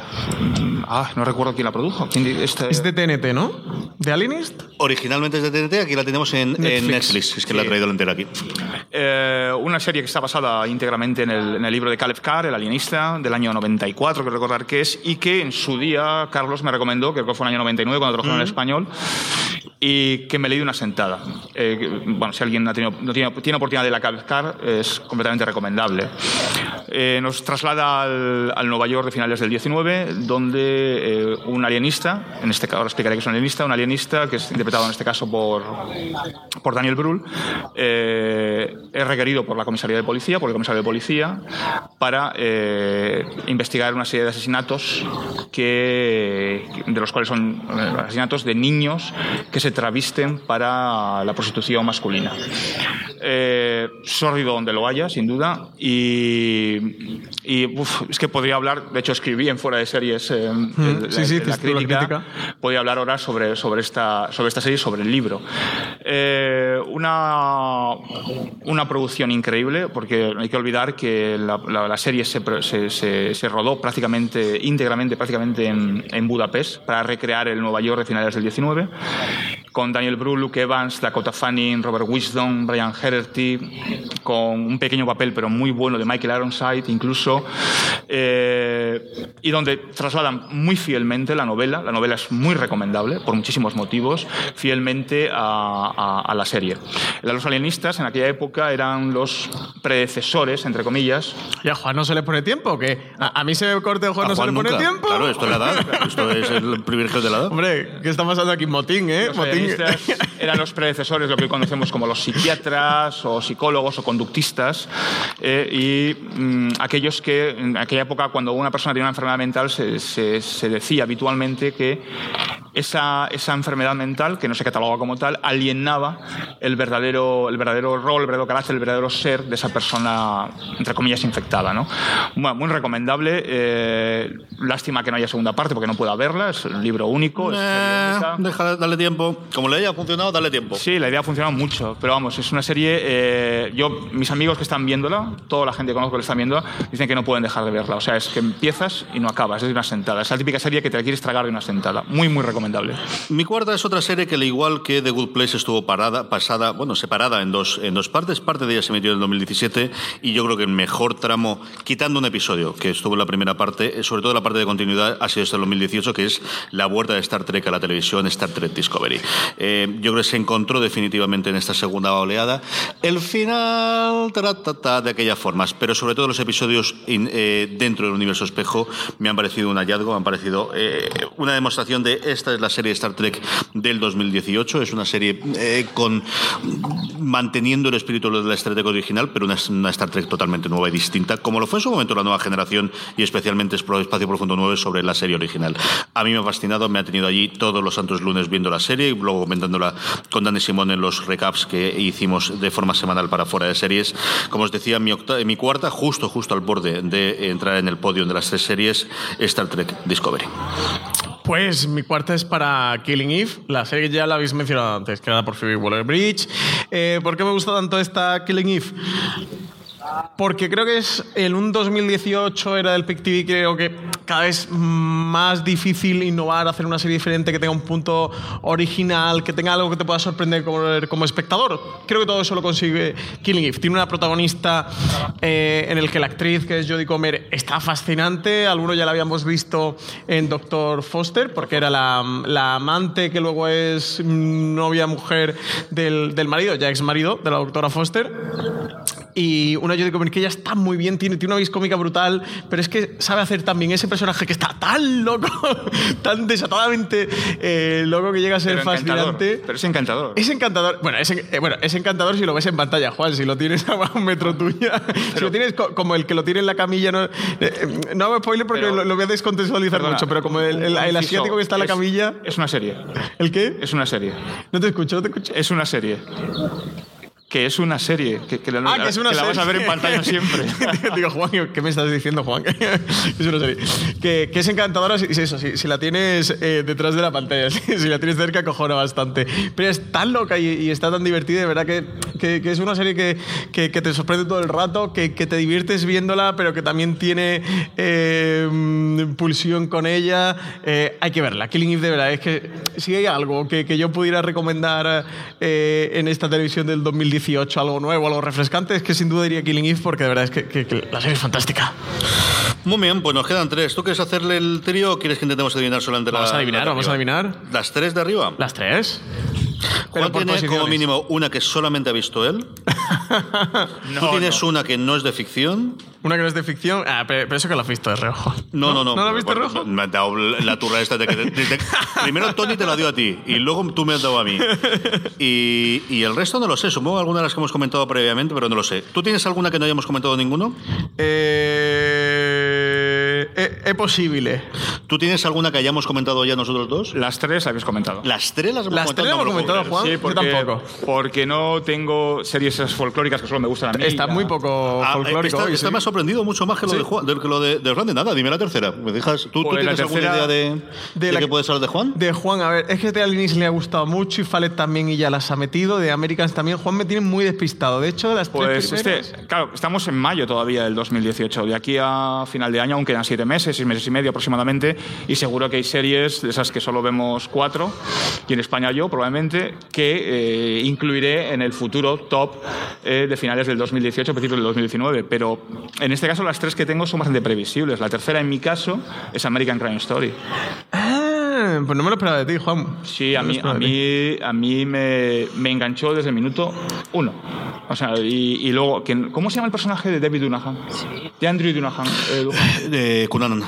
ah, no recuerdo quién la produjo. ¿Quién este- Es de TNT, ¿no? ¿De Alienist? Originalmente es de TNT, aquí la tenemos en en Netflix. Netflix. Es que la he traído la entera aquí. Eh, una serie que está basada íntegramente en el, en el libro de Caleb Carr, El alienista, del año 94, creo recordar que es, y que en su día Carlos me recomendó, creo que fue en el año 99 cuando trabajó en español, y que me leí una sentada. Eh, que, bueno, si alguien ha tenido, no tiene, tiene oportunidad de la Carr, es completamente recomendable. Eh, nos traslada al, al Nueva York de finales del 19, donde eh, un alienista, en este caso ahora explicaré que es un alienista, un alienista que es interpretado en este caso por, por Daniel Brühl, es requerido por la comisaría de policía, por el comisario de policía, para investigar una serie de asesinatos que, de los cuales son eh, asesinatos de niños que se travisten para la prostitución masculina. Eh, sórdido donde lo haya, sin duda, y, y, uf, es que podría hablar, de hecho escribí en fuera de series eh, en sí, sí, la hiciste la crítica, crítica. podría hablar ahora sobre, sobre, esta, sobre esta serie, sobre el libro. Eh, una, una producción increíble, porque no hay que olvidar que la, la- la serie se, se, se- se rodó prácticamente, íntegramente, prácticamente en, en Budapest, para recrear el Nueva York de finales del 19. Con Daniel Bru, Luke Evans, Dakota Fanning, Robert Wisdom, Brian Hererty, con un pequeño papel pero muy bueno de Michael Ironside incluso, eh, y donde trasladan muy fielmente la novela, la novela es muy recomendable por muchísimos motivos, fielmente a, a- a la serie. Los alienistas en aquella época eran los predecesores, entre comillas, ¿Y a Juan no se le pone tiempo? ¿Que a, a mí se me corte Juan A no se Juan le pone nunca. tiempo? Claro, esto es la edad. Esto es el privilegio de la edad. Hombre, ¿qué está pasando aquí? Motín, ¿eh? Los Motín. [laughs] eran los predecesores de lo que hoy conocemos como los psiquiatras o psicólogos o conductistas eh, y mm, aquellos que en aquella época cuando una persona tenía una enfermedad mental se, se- se decía habitualmente que esa, esa enfermedad mental, que no se catalogaba como tal, alienaba el verdadero, el verdadero rol, el verdadero carácter, el verdadero ser de esa persona, entre comillas, infectada. ¿no? Bueno, muy recomendable. eh, lástima que no haya segunda parte porque no pueda verla, es un libro único. es Eh, única. déjale, dale tiempo. Como le haya funcionado, dale tiempo. Sí, la idea ha funcionado mucho, pero vamos, es una serie. eh, yo, mis amigos que están viéndola, toda la gente que conozco que está viéndola, dicen que no pueden dejar de verla. O sea, es que empiezas y no acabas, es de una sentada. Es la típica serie que te la quieres tragar de una sentada. Muy, muy recomendable. Mi cuarta es otra serie que, al igual que The Good Place, estuvo parada, pasada, bueno, separada en dos, en dos partes. Parte de ella se emitió en el 2017 y yo creo que el mejor tramo, quitando un episodio que estuvo en la primera parte, eh, sobre todo la parte de continuidad, ha sido este el 2018, que es la vuelta de Star Trek a la televisión, Star Trek Discovery. Eh, yo creo que se encontró definitivamente en esta segunda oleada el final taratata, de aquellas formas, pero sobre todo los episodios in- eh, dentro del universo espejo me han parecido un hallazgo, me han parecido eh, una demostración de esta es la serie Star Trek del 2018, es una serie eh, con manteniendo el espíritu de la Star Trek original, pero una, una Star Trek totalmente nueva y distinta, como lo fue en su momento la nueva generación y especialmente Espacio Profundo 9 sobre la serie original. A mí me ha fascinado, me ha tenido allí todos los santos lunes viendo la serie y luego comentándola con Dani Simón en los recaps que hicimos de forma semanal para fuera de series. Como os decía, mi, octa- mi cuarta, justo, justo al borde de entrar en el podio de las tres series, Star Trek Discovery. Pues mi cuarta es para Killing Eve, la serie que ya la habéis mencionado antes, creada por Phoebe Waller-Bridge. Eh, ¿Por qué me gusta tanto esta Killing Eve? Porque creo que es en un 2018 era del Pic TV, creo que cada vez más difícil innovar, hacer una serie diferente que tenga un punto original, que tenga algo que te pueda sorprender como, como espectador. Creo que todo eso lo consigue Killing Eve. Tiene una protagonista eh, en el que la actriz, que es Jodie Comer, está fascinante. Algunos ya la habíamos visto en Doctor Foster, porque era la, la amante que luego es novia mujer del, del marido, ya ex marido de la doctora Foster. Y una Jodie Comer que ella está muy bien, tiene, tiene una vis cómica brutal, pero es que sabe hacer también ese personaje que está tan loco, [laughs] tan desatadamente eh, loco que llega a ser Pero fascinante. Pero es encantador. Es encantador. Bueno es, eh, bueno, es encantador si lo ves en pantalla, Juan. Si lo tienes [laughs] a un metro tuya. si lo tienes co- como el que lo tiene en la camilla. No, eh, eh, no hago spoiler porque Pero- lo, lo voy a descontextualizar Perdona, mucho, pero como el, el- el asiático que está en la camilla. Es una serie. ¿El qué? Es una serie. No te escucho, no te escucho. Es una serie. Que es una serie. Que, que la, Ah, que es una la vas a ver en serie. pantalla siempre. [laughs] Digo, Juan, ¿qué me estás diciendo, Juan? [laughs] es una serie. Que, que es encantadora, si, eso, si, si la tienes eh, detrás de la pantalla, [laughs] si, si la tienes cerca, cojona bastante. Pero es tan loca y, y está tan divertida, de verdad que, que, que es una serie que, que, que te sorprende todo el rato, que, que te diviertes viéndola, pero que también tiene eh, pulsión con ella. Eh, hay que verla. Killing Eve, de verdad, es que si hay algo que, que yo pudiera recomendar eh, en esta televisión del 2018, algo nuevo, algo refrescante, es que sin duda diría Killing Eve, porque de verdad es que, que- que la serie es fantástica. Muy bien, pues nos quedan tres. ¿Tú quieres hacerle el trío o quieres que intentemos adivinar solamente la Vamos a adivinar, vamos a adivinar. ¿Las tres de arriba? ¿Las tres? Juan tiene como posiciones. mínimo una que solamente ha visto él. [laughs] Tú tienes no. una que no es de ficción. Una que no es de ficción. Ah, pero, pero eso que la has visto de reojo. No, no, no. ¿No la has visto de reojo? Me ha dado la turra esta de que... de- de- primero Tony te la dio a ti y luego tú me has dado a mí. Y, y el resto no lo sé. Supongo alguna de las que hemos comentado previamente, pero no lo sé. ¿Tú tienes alguna que no hayamos comentado ninguno? Eh, es posible. ¿Tú tienes alguna que hayamos comentado ya nosotros dos? Las tres habéis comentado. Las tres las hemos Las comentado. tres no hemos comentado. Juan. Sí, Yo porque, tampoco. porque no tengo series esas folclóricas que solo me gustan a mí. Está Ya- muy poco Ah, folclórico. esta, hoy, sí. me ha sorprendido mucho más que lo Sí. de Juan, de, que lo de, de. Nada, dime la tercera. ¿Me dejas? ¿Tú, tú Pues tienes alguna idea de, de de la- qué puede ser de Juan? De Juan, a ver, es que de Alinis le ha gustado mucho y Fallet también y ya las ha metido. De Americans también. Juan me tiene muy despistado. De hecho, de las Pues tres primeras... este, claro, estamos en mayo todavía del 2018. De aquí a final de año, aún quedan siete meses, seis meses y medio aproximadamente, y seguro que hay series de esas que solo vemos cuatro, y en España yo probablemente, que eh, incluiré en el futuro top eh, de finales del 2018, principios del 2019. Pero en este caso las tres que tengo son bastante previsibles. La tercera en mi caso es American Crime Story. Ah, pues no me lo esperaba de ti, Juan. Sí, a No mí, a de mí, a mí me, me enganchó desde el minuto uno. O sea, y, y luego, ¿quién- ¿cómo se llama el personaje de David Dunahan? De Andrew Dunahan. eh. [laughs] De Cunanan.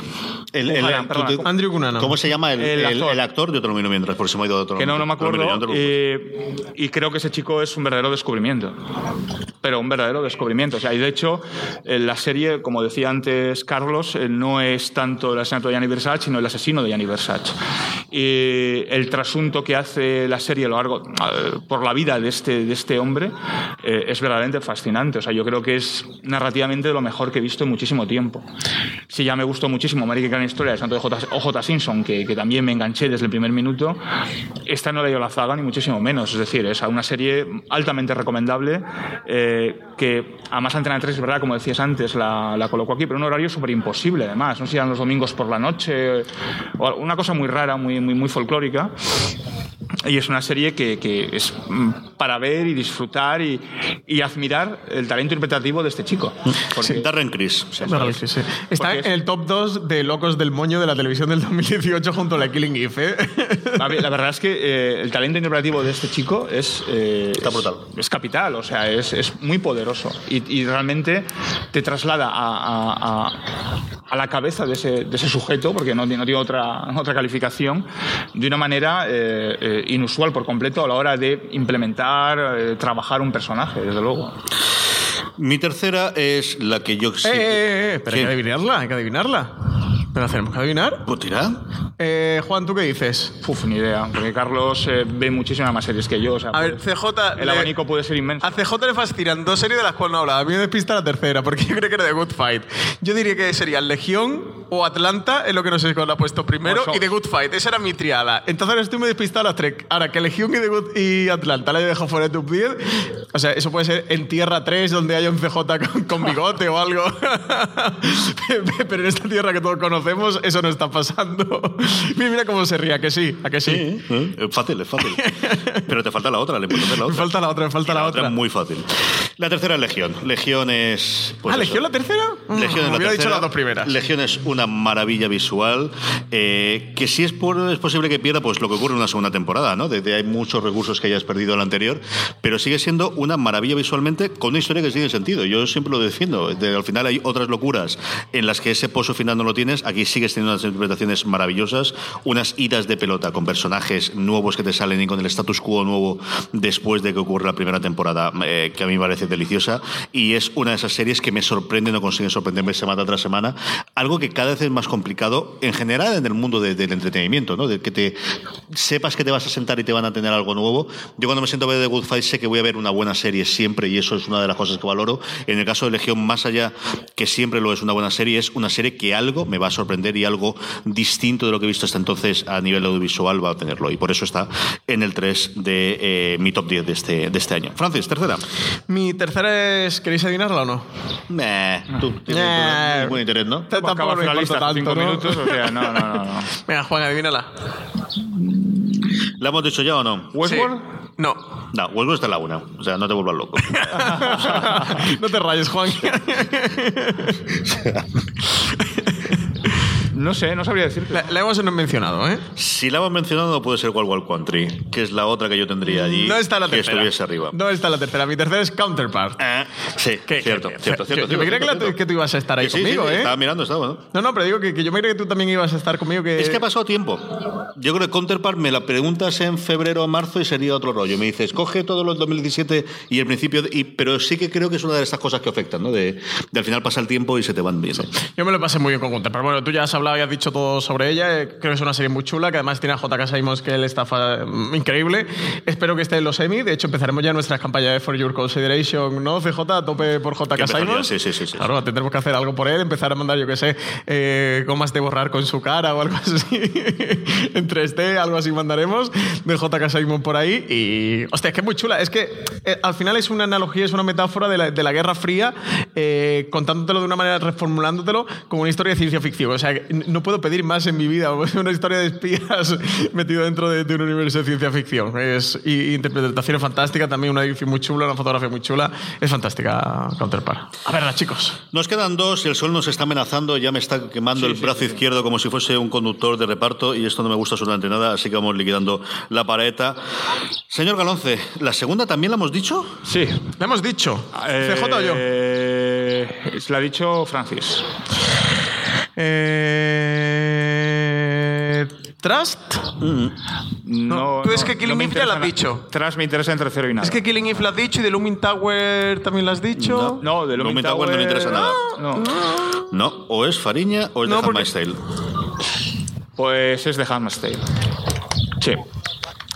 El, el- Andrew Cunanan. ¿Cómo se llama el, actor. el actor? Yo te lo miro mientras, por si me he ido a otro que no, no me acuerdo. y creo que ese chico es un verdadero descubrimiento. Pero un verdadero descubrimiento. O sea, y de hecho, eh, la serie, como decía antes Carlos, eh, no es tanto el asesinato de Gianni Versace, sino el asesino de Gianni Versace. Y el trasunto que hace la serie a lo largo, eh, por la vida de este, de este hombre eh, es verdaderamente fascinante. O sea, yo creo que es narrativamente de lo mejor que he visto en muchísimo tiempo. Sí, ya me gustó muchísimo American Story, el santo de OJ Simpson, que, que también me enganché desde el primer minuto. Esta no la dio la zaga, ni muchísimo menos. Es decir, es una serie altamente recomendable, eh, que además Antena 3, es verdad, como decías antes, la, la colocó aquí, pero un horario súper imposible, además. No sé si eran los domingos por la noche, o una cosa muy rara, muy, muy, muy folclórica. Y es una serie que, que es mm, para ver y disfrutar y, y admirar el talento interpretativo de este chico. Porque- Darren Criss. Verdad, sí, sí. Está en el top 2 de locos del moño de la televisión del 2018 junto a la Killing Eve. ¿eh? La verdad es que eh, el talento interpretativo de este chico es, eh, Está brutal. es, es capital, o sea, es, es muy poderoso y, y realmente te traslada a, a- a- a la cabeza de ese, de ese sujeto, porque no, tiene- no tiene otra, otra calificación, de una manera eh, eh, inusual por completo a la hora de implementar, eh, trabajar un personaje, desde luego. Mi tercera es la que yo... sí- Eh, eh, eh, pero hay ¿Qué? que adivinarla, hay que adivinarla. Pero tenemos que adivinar. ¿Pues tira? Eh, Juan, ¿tú qué dices? Uf, ni idea, porque Carlos eh, ve muchísimas más series que yo. o sea, A ver, pues, CJ. el le- abanico puede ser inmenso. A CJ le fascinan dos series de las cuales no hablaba. A mí me despista la tercera, porque yo creo que era The Good Fight. Yo diría que serían Legión o Atlanta, es lo que no sé cuál ha puesto primero, Pues y The Good Fight. Esa era mi triada. Entonces ahora estoy muy despistado a las tres. Ahora, que Legión y, The Good y Atlanta la he dejado fuera de tu 10. O sea, eso puede ser en Tierra 3, donde haya un CJ con, con bigote o algo. [laughs] Pero en esta tierra que todos conocemos, eso no está pasando. [laughs] Mira, cómo se ría, que sí, a que sí. ¿Eh? Es fácil, es fácil. [laughs] Pero te falta la otra, le importante la Me otra. falta la otra, me falta la la otra. es muy fácil. La tercera es Legión. Legión es... pues ¿Ah, eso. Legión la tercera? Legión es la hubiera dicho tercera. las dos primeras. Legión es una maravilla visual. eh, que si es, por- es posible que pierda pues lo que ocurre en una segunda temporada, ¿no? De, de hay muchos recursos que hayas perdido en la anterior, pero sigue siendo una maravilla visualmente con una historia que tiene sentido. Yo siempre lo defiendo. De- al final hay otras locuras en las que ese pozo final no lo tienes. Aquí sigues teniendo unas interpretaciones maravillosas, unas idas de pelota con personajes nuevos que te salen y con el status quo nuevo después de que ocurre la primera temporada, eh, que a mí me parece deliciosa. Y es una de esas series que me sorprende, no consigue sorprenderme semana tras semana. Algo que cada vez es más complicado en general en el mundo de- del entretenimiento, ¿no? De que te sepas que te vas a sentar y te van a tener algo nuevo. Yo cuando me siento a ver The Good Fight sé que voy a ver una buena serie siempre y eso es una de las cosas que valoro. En el caso de Legión, más allá que siempre lo es una buena serie, es una serie que algo me va a sorprender y algo distinto de lo que he visto hasta entonces a nivel audiovisual va a tenerlo. Y por eso está en el 3 de eh, mi top 10 de este, de este año. Francis, tercera. Mi tercera es. ¿Queréis adivinarla o no? Meh, tú tienes Nah. interés, ¿no? Tampoco me la importa lista tanto, cinco ¿no? minutos, o sea, no, no, no. no. [laughs] Venga, Juan, adivínala. ¿La hemos dicho ya o no? ¿Westworld? Sí. No. No, Westworld está en la una. O sea, no te vuelvas loco. [laughs] no te rayes, Juan. [laughs] No sé, no sabría decirte. la, la hemos mencionado, ¿eh? Si la hemos mencionado, no puede ser Wild Wild Country, que es la otra que yo tendría allí. No está la que tercera. estuviese arriba. No está la tercera. Mi tercera es Counterpart. Ah, sí, ¿Qué- cierto, qué- cierto, cierto, Yo- me creía que, la- tú ibas a estar ahí Que sí, sí, conmigo, sí, ¿eh? Estaba mirando, estaba, ¿no? No, no, pero digo que, que yo me creía que tú también ibas a estar conmigo. Que... Es que ha pasado tiempo. Yo creo que Counterpart me la preguntas en febrero o marzo y sería otro rollo. Me dices, coge todo los 2017 y el principio. de- y, pero sí que creo que es una de estas cosas que afectan, ¿no? De, de al final pasa el tiempo y se te van bien. Yo me lo pasé muy bien con Counterpart. Bueno, tú ya has hablado y has dicho todo sobre ella. eh, Creo que es una serie muy chula, que además tiene a JK Simons, que él está mm, increíble. Espero que esté en los Emmy. De hecho, empezaremos ya nuestras campañas de For Your Consideration, ¿no? CJ, a tope por JK Que Simons. sí, sí, sí, sí. Claro, tendremos que hacer algo por él, empezar a mandar, yo qué sé, eh, gomas de borrar con su cara o algo [laughs] así. en 3D, algo así mandaremos de JK Simon por ahí. Y, hostia, es que es muy chula. Es que eh, al final es una analogía, es una metáfora de la, de la Guerra Fría eh, contándotelo de una manera, reformulándotelo como una historia de ciencia ficción. O sea, no puedo pedir más en mi vida. [laughs] Una historia de espías [laughs] metido dentro de, un universo de ciencia ficción. Es, y, interpretación fantástica, también una edición muy chula, una fotografía muy chula. Es fantástica Counterpart. A verla, chicos. Nos quedan dos y el sol nos está amenazando. Ya me está quemando el brazo izquierdo como si fuese un conductor de reparto y esto no me gusta absolutamente nada, así que vamos liquidando la pareja. Señor Galonce, ¿la segunda también la hemos dicho? Sí. ¿La hemos dicho? ¿CJ o yo? Eh, la ha dicho Francis. Eh, ¿Trust? Mm. No, tú es que Killing Eve ya lo has dicho. Trust me interesa entre cero y nada. Es que Killing Eve lo has dicho y The Looming Tower también lo has dicho. No, de Looming, Tower, no me interesa nada. No. no. o es Fariña o es de Handmaid's Tale. Pues es de Handmaid's Tale. Sí.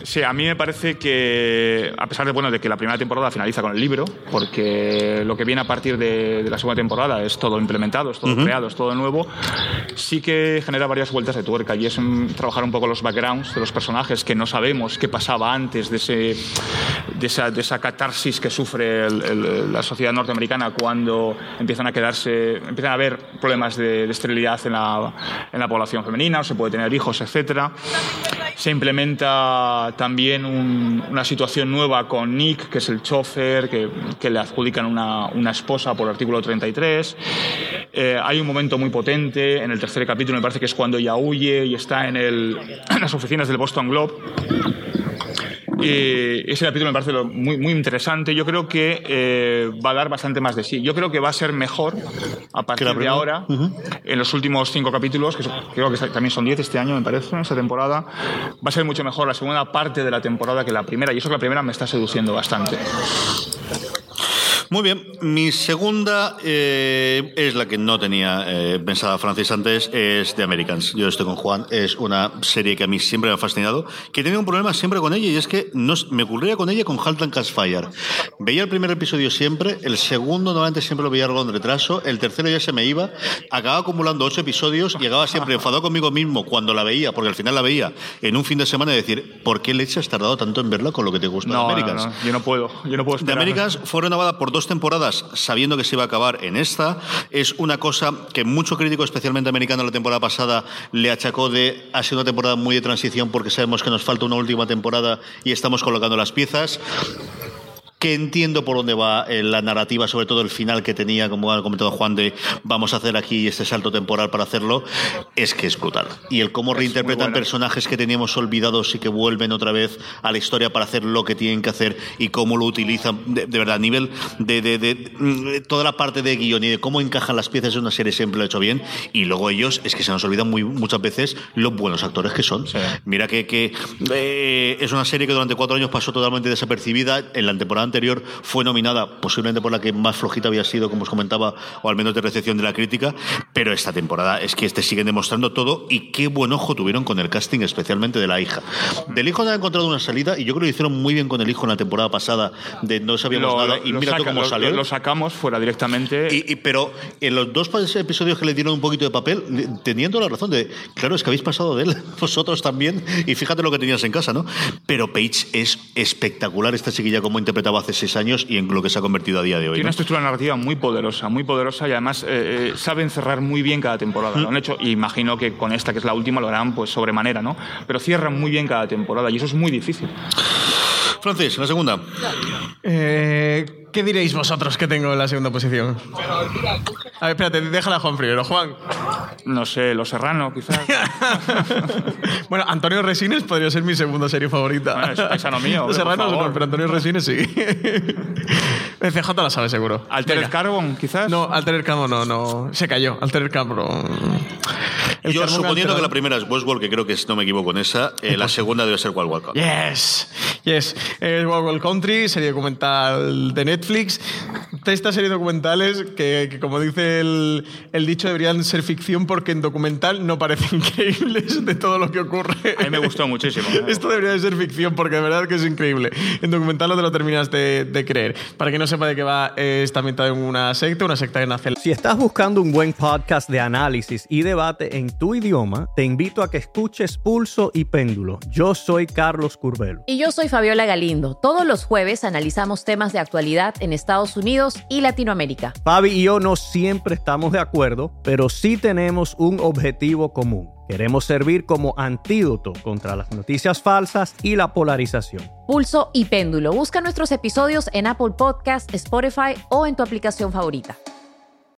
Sí, a mí me parece que, a pesar de, bueno, de que la primera temporada finaliza con el libro, porque lo que viene a partir de, la segunda temporada es todo implementado, es todo creado, es todo nuevo, sí que genera varias vueltas de tuerca y es trabajar un poco los backgrounds de los personajes que no sabemos qué pasaba antes de, ese, de, esa, de esa catarsis que sufre la sociedad norteamericana cuando empiezan a quedarse, empiezan a haber problemas de, esterilidad en la, en la población femenina, o se puede tener hijos, etc. Se implementa también una situación nueva con Nick, que es el chofer, que, le adjudican una, una, esposa por artículo 33. Eh, hay un momento muy potente en el tercer capítulo, me parece que es cuando ella huye y está en, el, [clears throat] en las oficinas del Boston Globe ese capítulo me parece muy, muy interesante. Yo creo que eh, va a dar bastante más de sí. Yo creo que va a ser mejor a partir de ahora, en los últimos cinco capítulos, que creo que también son diez este año, me parece, en esta temporada. Va a ser mucho mejor la segunda parte de la temporada que la primera. Y eso que la primera me está seduciendo bastante. Muy bien, mi segunda eh, es la que no tenía eh, pensada Francis antes, es The Americans. Yo estoy con Juan, es una serie que a mí siempre me ha fascinado, que tenía un problema siempre con ella y es que no, me ocurría con ella con Halt and Fire. Veía el primer episodio siempre, el segundo normalmente siempre lo veía en retraso, el tercero ya se me iba, acababa acumulando ocho episodios acababa siempre [laughs] enfadado conmigo mismo cuando la veía, porque al final la veía en un fin de semana y decir, ¿por qué leche has tardado tanto en verla con lo que te gusta no, de Americans? No, yo no puedo, yo no puedo esperar. The Americans fue renovada por dos temporadas sabiendo que se iba a acabar en esta. Es una cosa que mucho crítico, especialmente americano, la temporada pasada le achacó de ha sido una temporada muy de transición porque sabemos que nos falta una última temporada y estamos colocando las piezas que entiendo por dónde va eh, la narrativa, sobre todo el final que tenía, como ha comentado Juan, de vamos a hacer aquí este salto temporal para hacerlo, es que es brutal. Y el cómo reinterpretan personajes que teníamos olvidados y que vuelven otra vez a la historia para hacer lo que tienen que hacer y cómo lo utilizan, de, verdad, a nivel de, de, mm, toda la parte de guion y de cómo encajan las piezas de una serie siempre lo he hecho bien. Y luego ellos, es que se nos olvidan muy, muchas veces los buenos actores que son. Mira que, que eh, es una serie que durante cuatro años pasó totalmente desapercibida. En la temporada anterior fue nominada, posiblemente por la que más flojita había sido, como os comentaba, o al menos de recepción de la crítica, pero esta temporada es que este siguen demostrando todo y qué buen ojo tuvieron con el casting, especialmente de la hija. Del hijo no ha encontrado una salida y yo creo que lo hicieron muy bien con el hijo en la temporada pasada, de no sabíamos nada y mira cómo salió. Lo, sacamos fuera directamente. Y, pero en los dos episodios que le dieron un poquito de papel, teniendo la razón de, claro, es que habéis pasado de él, [laughs] vosotros también, y fíjate lo que tenías en casa, ¿no? Pero Paige es espectacular, esta chiquilla como interpretaba hace seis años y en lo que se ha convertido a día de hoy. Tiene una estructura narrativa muy poderosa, muy poderosa y además eh, eh, saben cerrar muy bien cada temporada. Lo han hecho y imagino que con esta, que es la última, lo harán pues sobremanera, ¿no? Pero cierran muy bien cada temporada y eso es muy difícil. Francis, la segunda. Eh ¿Qué diréis vosotros que tengo en la segunda posición? A ver, espérate, déjala a Juan primero. Juan. No sé, Los Serrano, quizás. [laughs] bueno, Antonio Resines podría ser mi segunda serie favorita. Bueno, es paisano mío. [laughs] Los Serranos no, pero Antonio Resines sí. [laughs] CJ la sabe seguro. ¿Altered Carbon, quizás? No, Altered Carbon no, no. Se cayó. Altered Carbon. Yo suponiendo que la primera es Westworld, que creo que no me equivoco en esa, eh, la segunda debe ser Wild Wild Country. Yes, yes. Es Wild Wild Country, serie documental de Netflix Netflix, esta serie documentales que, como dice el, el, dicho, deberían ser ficción porque en documental no parecen [laughs] increíbles de todo lo que ocurre. A mí me gustó muchísimo. ¿eh? [laughs] Esto debería de ser ficción porque de verdad que es increíble. En documental no te lo terminas de, de creer. Para quien no sepa de qué va, está ambientado en una secta, una secta que nace... Si estás buscando un buen podcast de análisis y debate en tu idioma, te invito a que escuches Pulso y Péndulo. Yo soy Carlos Curbelo. Y yo soy Fabiola Galindo. Todos los jueves analizamos temas de actualidad en Estados Unidos Unidos y Latinoamérica. Fabi y yo no siempre estamos de acuerdo, pero sí tenemos un objetivo común. Queremos servir como antídoto contra las noticias falsas y la polarización. Pulso y péndulo. Busca nuestros episodios en Apple Podcast, Spotify o en tu aplicación favorita.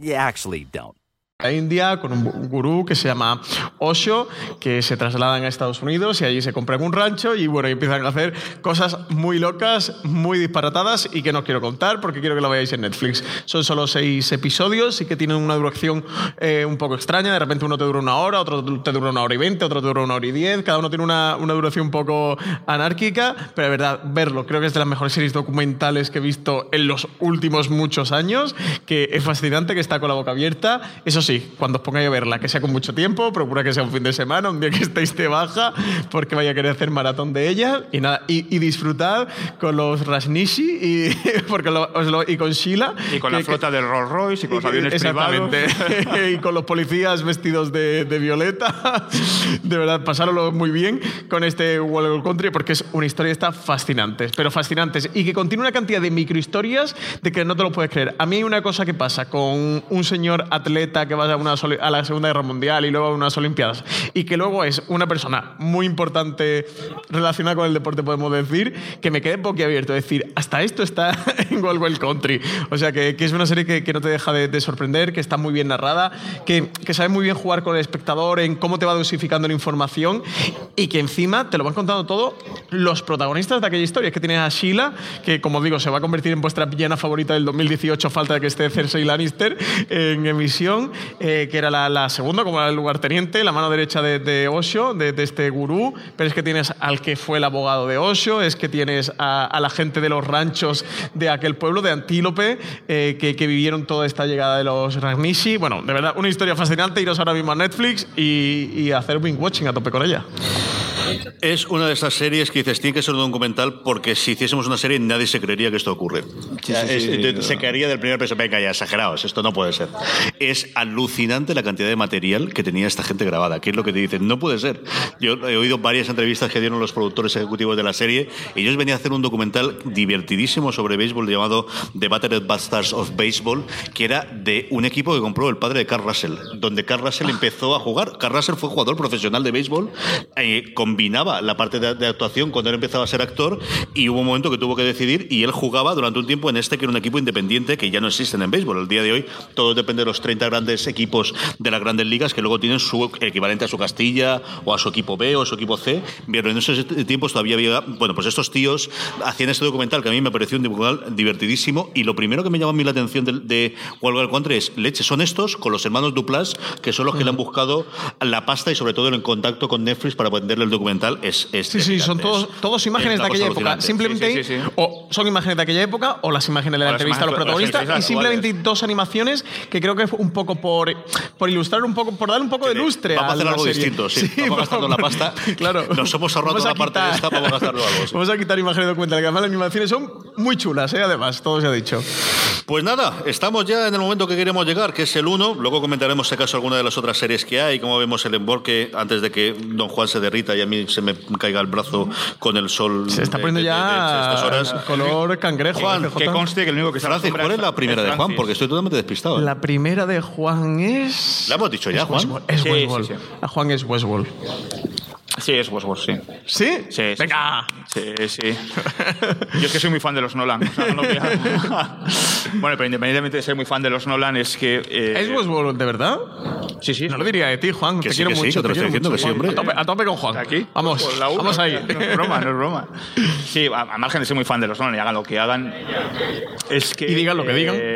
You actually don't. La India con un gurú que se llama Osho, que se trasladan a Estados Unidos y allí se compran un rancho y bueno, empiezan a hacer cosas muy locas, muy disparatadas y que no quiero contar porque quiero que lo veáis en Netflix. Son solo seis episodios y que tienen una duración eh, un poco extraña. De repente uno te dura una hora, otro te dura una hora y veinte, otro te dura una hora y diez. Cada uno tiene una, una duración un poco anárquica, pero de verdad, verlo. Creo que es de las mejores series documentales que he visto en los últimos muchos años, que es fascinante, que está con la boca abierta. Sí, cuando os pongáis a verla, que sea con mucho tiempo, procura que sea un fin de semana, un día que estéis de baja, porque vaya a querer hacer maratón de ella. Y nada, y, y disfrutad con los Rasnishi y, [laughs] porque lo- os lo- y con Sheila. Y con que- la flota del Rolls Royce y con los aviones Exactamente. privados. [laughs] [laughs] y con los policías vestidos de, de violeta. De verdad, pasároslo muy bien con este Wild Country porque es una historia está fascinante, pero fascinantes. Y que contiene una cantidad de microhistorias de que no te lo puedes creer. A mí hay una cosa que pasa con un señor atleta que va a, una a la Segunda Guerra Mundial y luego a unas Olimpiadas y que luego es una persona muy importante relacionada con el deporte, podemos decir, que me quedé boquiabierto. Es decir, hasta esto está [laughs] en Wild Wild Country. O sea, que, que es una serie que, que no te deja de, de sorprender, que está muy bien narrada, que, que sabe muy bien jugar con el espectador en cómo te va dosificando la información y que encima te lo van contando todo los protagonistas de aquella historia. Es que tienes a Sheila, que como digo, se va a convertir en vuestra villana favorita del 2018, falta de que esté Cersei Lannister en emisión, eh, que era la, segunda, como era el lugarteniente, la mano derecha de, de de, este gurú, pero es que tienes al que fue el abogado de Osho, es que tienes a, la gente de los ranchos de aquel pueblo, de Antílope, eh, que, vivieron toda esta llegada de los Ragnishi. Bueno, de verdad, una historia fascinante, iros ahora mismo a Netflix y, y hacer wing watching a tope con ella. Es una de esas series que dices, tiene que ser un documental porque si hiciésemos una serie nadie se creería que esto ocurre. O sea, es- te- se caería del primer peso, venga ya, exagerados, esto no puede ser. Es alucinante la cantidad de material que tenía esta gente grabada, que es lo que te dicen, no puede ser. Yo he oído varias entrevistas que dieron los productores ejecutivos de la serie, y ellos venían a hacer un documental divertidísimo sobre béisbol llamado The Battered Bastards of Baseball, que era de un equipo que compró el padre de Carl Russell, donde Carl Russell empezó a jugar. Carl Russell fue jugador profesional de béisbol, eh, combinaba la parte de, de actuación cuando él empezaba a ser actor y hubo un momento que tuvo que decidir y él jugaba durante un tiempo en este que era un equipo independiente que ya no existen en béisbol. El día de hoy todo depende de los 30 grandes equipos de las grandes ligas que luego tienen su equivalente a su Castilla o a su equipo B o a su equipo C. Pero en esos tiempos todavía había, bueno, pues estos tíos hacían este documental que a mí me pareció un documental divertidísimo y lo primero que me llamó a mí la atención de, de Wild es, leche, son estos con los hermanos Duplas que son los que le han buscado la pasta y sobre todo el contacto con Netflix para venderle el documental. Es, es Sí, sí, son todos, todos imágenes de aquella época. Simplemente Sí, sí, sí, sí. o son imágenes de aquella época o las imágenes de la entrevista a los protagonistas y simplemente actuales. dos animaciones que creo que fue un poco por, por ilustrar un poco, por darle un poco de lustre Vamos a hacer algo serie. distinto, sí. Vamos a gastarnos la pasta. [laughs] Claro. Nos hemos ahorrado la parte de quitar- esta, vamos a gastarlo algo. sí. Vamos a quitar imágenes documentales, que además las animaciones son muy chulas, ¿eh? además, todo se ha dicho. Pues nada, estamos ya en el momento que queremos llegar, que es el 1. Luego comentaremos, si acaso, alguna de las otras series que hay, cómo vemos el emborque antes de que Don Juan se derrita y a mí se me caiga el brazo con el sol. Se está poniendo de- de- de estas ya horas. color cangrejo. Juan, CJ. Que conste que el único que se Francis, ¿cuál es la primera de Juan? Porque estoy totalmente despistado. ¿eh? La primera de Juan es... La hemos dicho ya, Es Juan. Westworld, Es Sí, Westworld. sí, sí. A Juan es Westworld. Sí, es Westworld, sí. ¿Sí? Sí, sí, Venga. Sí, sí. [laughs] Yo es que soy muy fan de los Nolan. o sea, no lo voy a- [laughs] bueno, pero independientemente de ser muy fan de los Nolan, es que. eh, ¿Es Westworld de verdad? Sí, sí. No lo diría de ti, Juan. Que te sí, quiero que sí, mucho. que te lo quiero estoy diciendo mucho, que sí, hombre. A tope, a tope con Juan. ¿Aquí? Vamos, Pues la uno, vamos ahí. No es broma, no es broma. [laughs] Sí, a, a margen de ser muy fan de los Nolan y hagan lo que hagan. Es que. Y digan lo que digan. eh,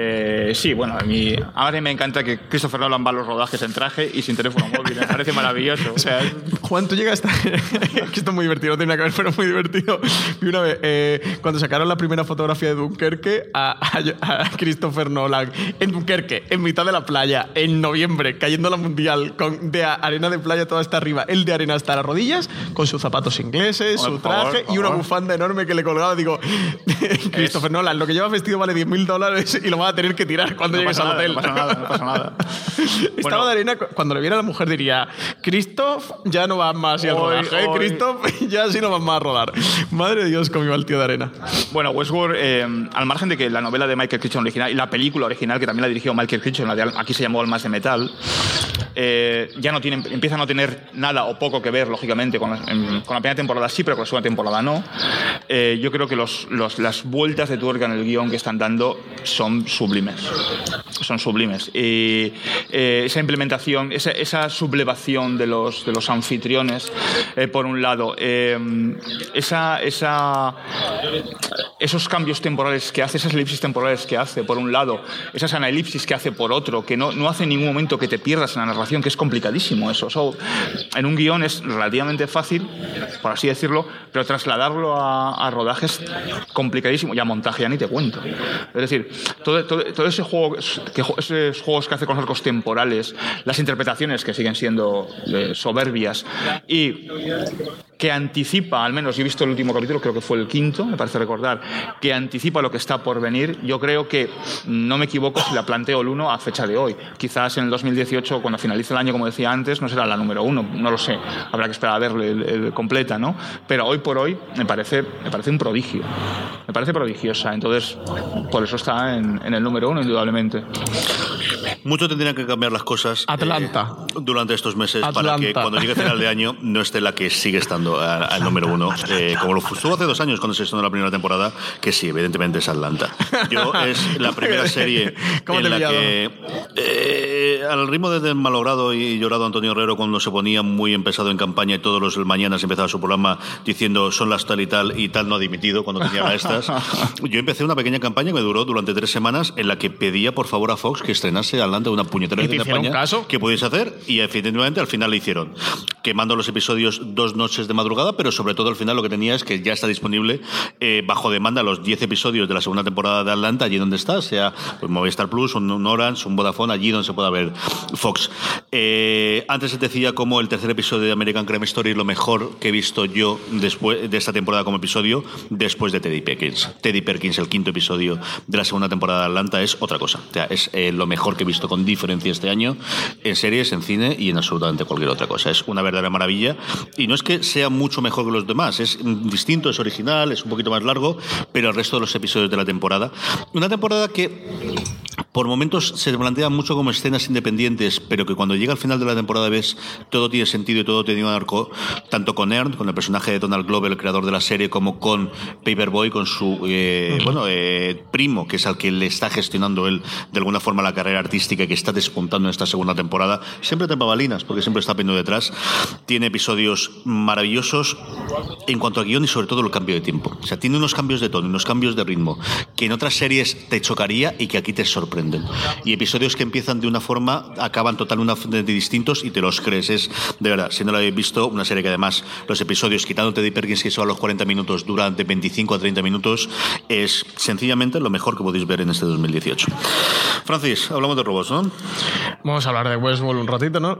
Eh, sí, bueno, a mí, a mí me encanta que Christopher Nolan va a los rodajes en traje y sin teléfono móvil. Me parece maravilloso. [laughs] O sea, Juan, tú llegas a... [laughs] esto es muy divertido, no nada que ver, pero es muy divertido. Vi una vez, eh, cuando sacaron la primera fotografía de Dunkerque, a, a- a Christopher Nolan en Dunkerque, en mitad de la playa, en noviembre, cayendo la mundial, con de arena de playa toda hasta arriba, el de arena hasta las rodillas, con sus zapatos ingleses, su favor, traje por y una favor. bufanda enorme que le colgaba. Digo, [laughs] Christopher Nolan, lo que lleva vestido vale 10.000 dólares y lo vas a tener que tirar cuando no llegues al hotel. no pasa nada, no pasa nada. [laughs] Estaba Bueno. de arena, cu- cuando le viera a la mujer diría, Christoph, ya no vas más y al Hoy, rodaje, ¿eh? hoy. Christoph, [laughs] ya sí no vas más a rodar. Madre de Dios, cómo iba el tío de arena. Bueno, Westworld, eh, al margen de que la novela de Michael Crichton original y la película original, que también la dirigió Michael Crichton, la de Al- aquí se llamó Almas de Metal, eh, ya no empieza a no tener nada o poco que ver, lógicamente, con la, en- con la primera temporada sí, pero con la segunda temporada no. Eh, yo creo que los, los- las vueltas de tuerca en el guion que están dando son sublimes. Son sublimes. Y eh, esa implementación, esa, esa sublevación de los, de los anfitriones, eh, por un lado, eh, esa, esa, esos cambios temporales que hace, esas elipsis temporales que hace, por un lado, esas anelipsis que hace por otro, que no, no hace en ningún momento que te pierdas en la narración, que es complicadísimo eso. So, en un guion es relativamente fácil, por así decirlo, pero trasladarlo a, a rodajes complicadísimo, y a montaje ya ni te cuento. Es decir, todo, todo, todo ese juego, que, esos juegos que hace con los arcos temporales, las interpretaciones que siguen siendo eh, soberbias, y que anticipa, al menos yo he visto el último capítulo, creo que fue el quinto, me parece recordar, que anticipa lo que está por venir. Yo creo que no me equivoco si la planteo el 1 a fecha de hoy. Quizás en el 2018, cuando finalice el año, como decía antes, no será la número uno, no lo sé. Habrá que esperar a verle el- el completa, ¿no? Pero hoy por hoy me parece, me parece un prodigio. Me parece prodigiosa. Entonces, por eso está en, en el número uno, indudablemente. Mucho tendrían que cambiar las cosas. Atlanta. eh, durante estos meses para Atlanta. que cuando llegue final de año no esté la que sigue estando al número uno. Eh, como lo estuvo hace dos años cuando se estrenó la primera temporada, que sí, evidentemente es Atlanta. Yo es la primera [laughs] serie ¿Cómo te en he la pillado? que eh, al ritmo de malogrado y llorado Antonio Herrero cuando se ponía muy empezado en campaña y todos los mañanas empezaba su programa diciendo son las tal y tal y tal no ha dimitido cuando tenía estas. [laughs] Yo empecé una pequeña campaña que duró durante tres semanas en la que pedía por favor a Fox que estrenase Atlanta una puñetera ¿Y vez te hicieron España caso? que pudiese hacer y efectivamente al final le hicieron quemando los episodios dos noches de madrugada pero sobre todo al final lo que tenía es que ya está disponible eh, bajo demanda los 10 episodios de la segunda temporada de Atlanta allí donde está sea pues, Movistar Plus un, un Orange un Vodafone allí donde se pueda ver Fox. Eh, antes se decía como el tercer episodio de American Crime Story es lo mejor que he visto yo después de esta temporada como episodio después de Teddy Perkins. Teddy Perkins el quinto episodio de la segunda temporada de Atlanta es otra cosa. O sea, es eh, lo mejor que he visto con diferencia este año en series, en cine y en absolutamente cualquier otra cosa. Es una verdadera maravilla. Y no es que sea mucho mejor que los demás, es mm, distinto, es original, es un poquito más largo, pero el resto de los episodios de la temporada. Una temporada que por momentos se plantean mucho como escenas independientes, pero que cuando llega al final de la temporada ves todo tiene sentido y todo tiene un arco, tanto con Ern, con el personaje de Donald Glover, el creador de la serie, como con Paperboy, con su eh, bueno eh, primo, que es al que le está gestionando él de alguna forma la carrera artística que está despuntando en esta segunda temporada. Siempre te babalinas, porque siempre está poniendo detrás. Tiene episodios maravillosos en cuanto a guion y sobre todo el cambio de tiempo. O sea, tiene unos cambios de tono, unos cambios de ritmo que en otras series te chocaría y que aquí te sorprenden. Y episodios que empiezan de una forma, acaban totalmente distintos y te los crees. Es, de verdad, si no lo habéis visto, una serie que además los episodios, quitándote de Perkins, que son a los 40 minutos, duran de 25 a 30 minutos, es sencillamente lo mejor que podéis ver en este 2018. Francis, hablamos de robots, ¿no? Vamos a hablar de Westworld un ratito, ¿no?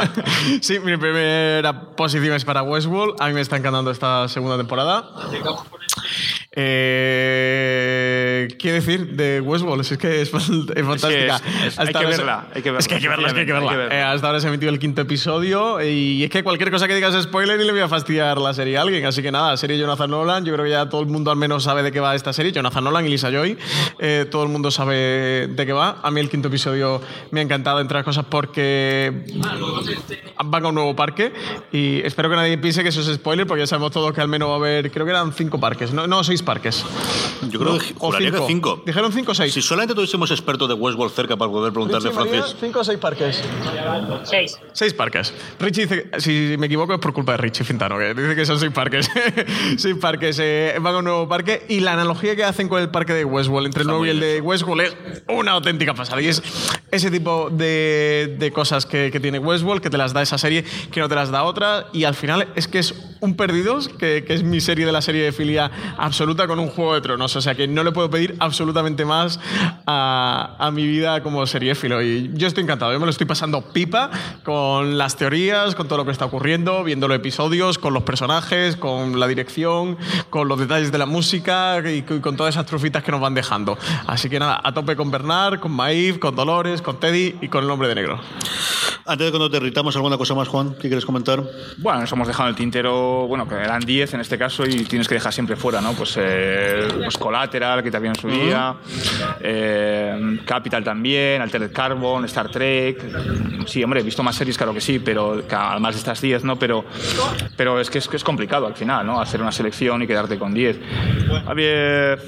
[laughs] sí, mi primera posición es para Westworld. A mí me está encantando esta segunda temporada. Eh, ¿Qué decir de Westworld? Es que es, es fantástica. es- es- hay que verla, hay que verla, Es que hay que verla, es que hay que verla. hay que verla. Eh, hasta ahora se ha emitido el quinto episodio y es que cualquier cosa que digas es spoiler y le voy a fastidiar la serie a alguien. Así que nada, serie Jonathan Nolan. Yo creo que ya todo el mundo al menos sabe de qué va esta serie. Jonathan Nolan y Lisa Joy. Eh, todo el mundo sabe de qué va. A mí el quinto episodio me ha encantado, entre otras cosas, porque van a un nuevo parque y espero que nadie piense que eso es spoiler porque ya sabemos todos que al menos va a haber, creo que eran cinco parques, no, no seis parques. Yo creo No, que o juraría Diría que cinco. Dijeron cinco o seis. Si solamente tuviésemos expertos de Westworld cerca para poder preguntarle a Francis. ¿Cinco o seis parques? Seis. Seis parques. Richie dice, si me equivoco es por culpa de Richie Fintano, que dice que son seis parques. [laughs] seis parques. eh, van a un nuevo parque y la analogía que hacen con el parque de Westworld, entre el nuevo y el de Westworld, es una auténtica pasada. Y es ese tipo de, de cosas que, que tiene Westworld, que te las da esa serie, que no te las da otra. Y al final es que es un Perdidos, que, que es mi serie de la serie de filia absoluta con un Juego de Tronos. O sea que no le puedo pedir absolutamente más a, a mi vida como seriéfilo. Y yo estoy encantado. Yo me lo estoy pasando pipa con las teorías, con todo lo que está ocurriendo, viendo los episodios, con los personajes, con la dirección, con los detalles de la música y, y con todas esas trufitas que nos van dejando. Así que nada, a tope con Bernard, con Maeve, con Dolores, con Teddy y con el hombre de negro. Antes de que nos derritamos, ¿alguna cosa más, Juan? ¿Qué quieres comentar? Bueno, nos hemos dejado en el tintero, bueno, que eran 10 en este caso y tienes que dejar siempre fuera, ¿no? Pues, eh, pues Collateral, que también en su día, eh, Capital también, Altered Carbon, Star Trek. Sí, hombre, he visto más series, claro que sí, pero además de estas 10, ¿no? Pero, pero es, que es que es complicado al final, ¿no? Hacer una selección y quedarte con 10. A ver,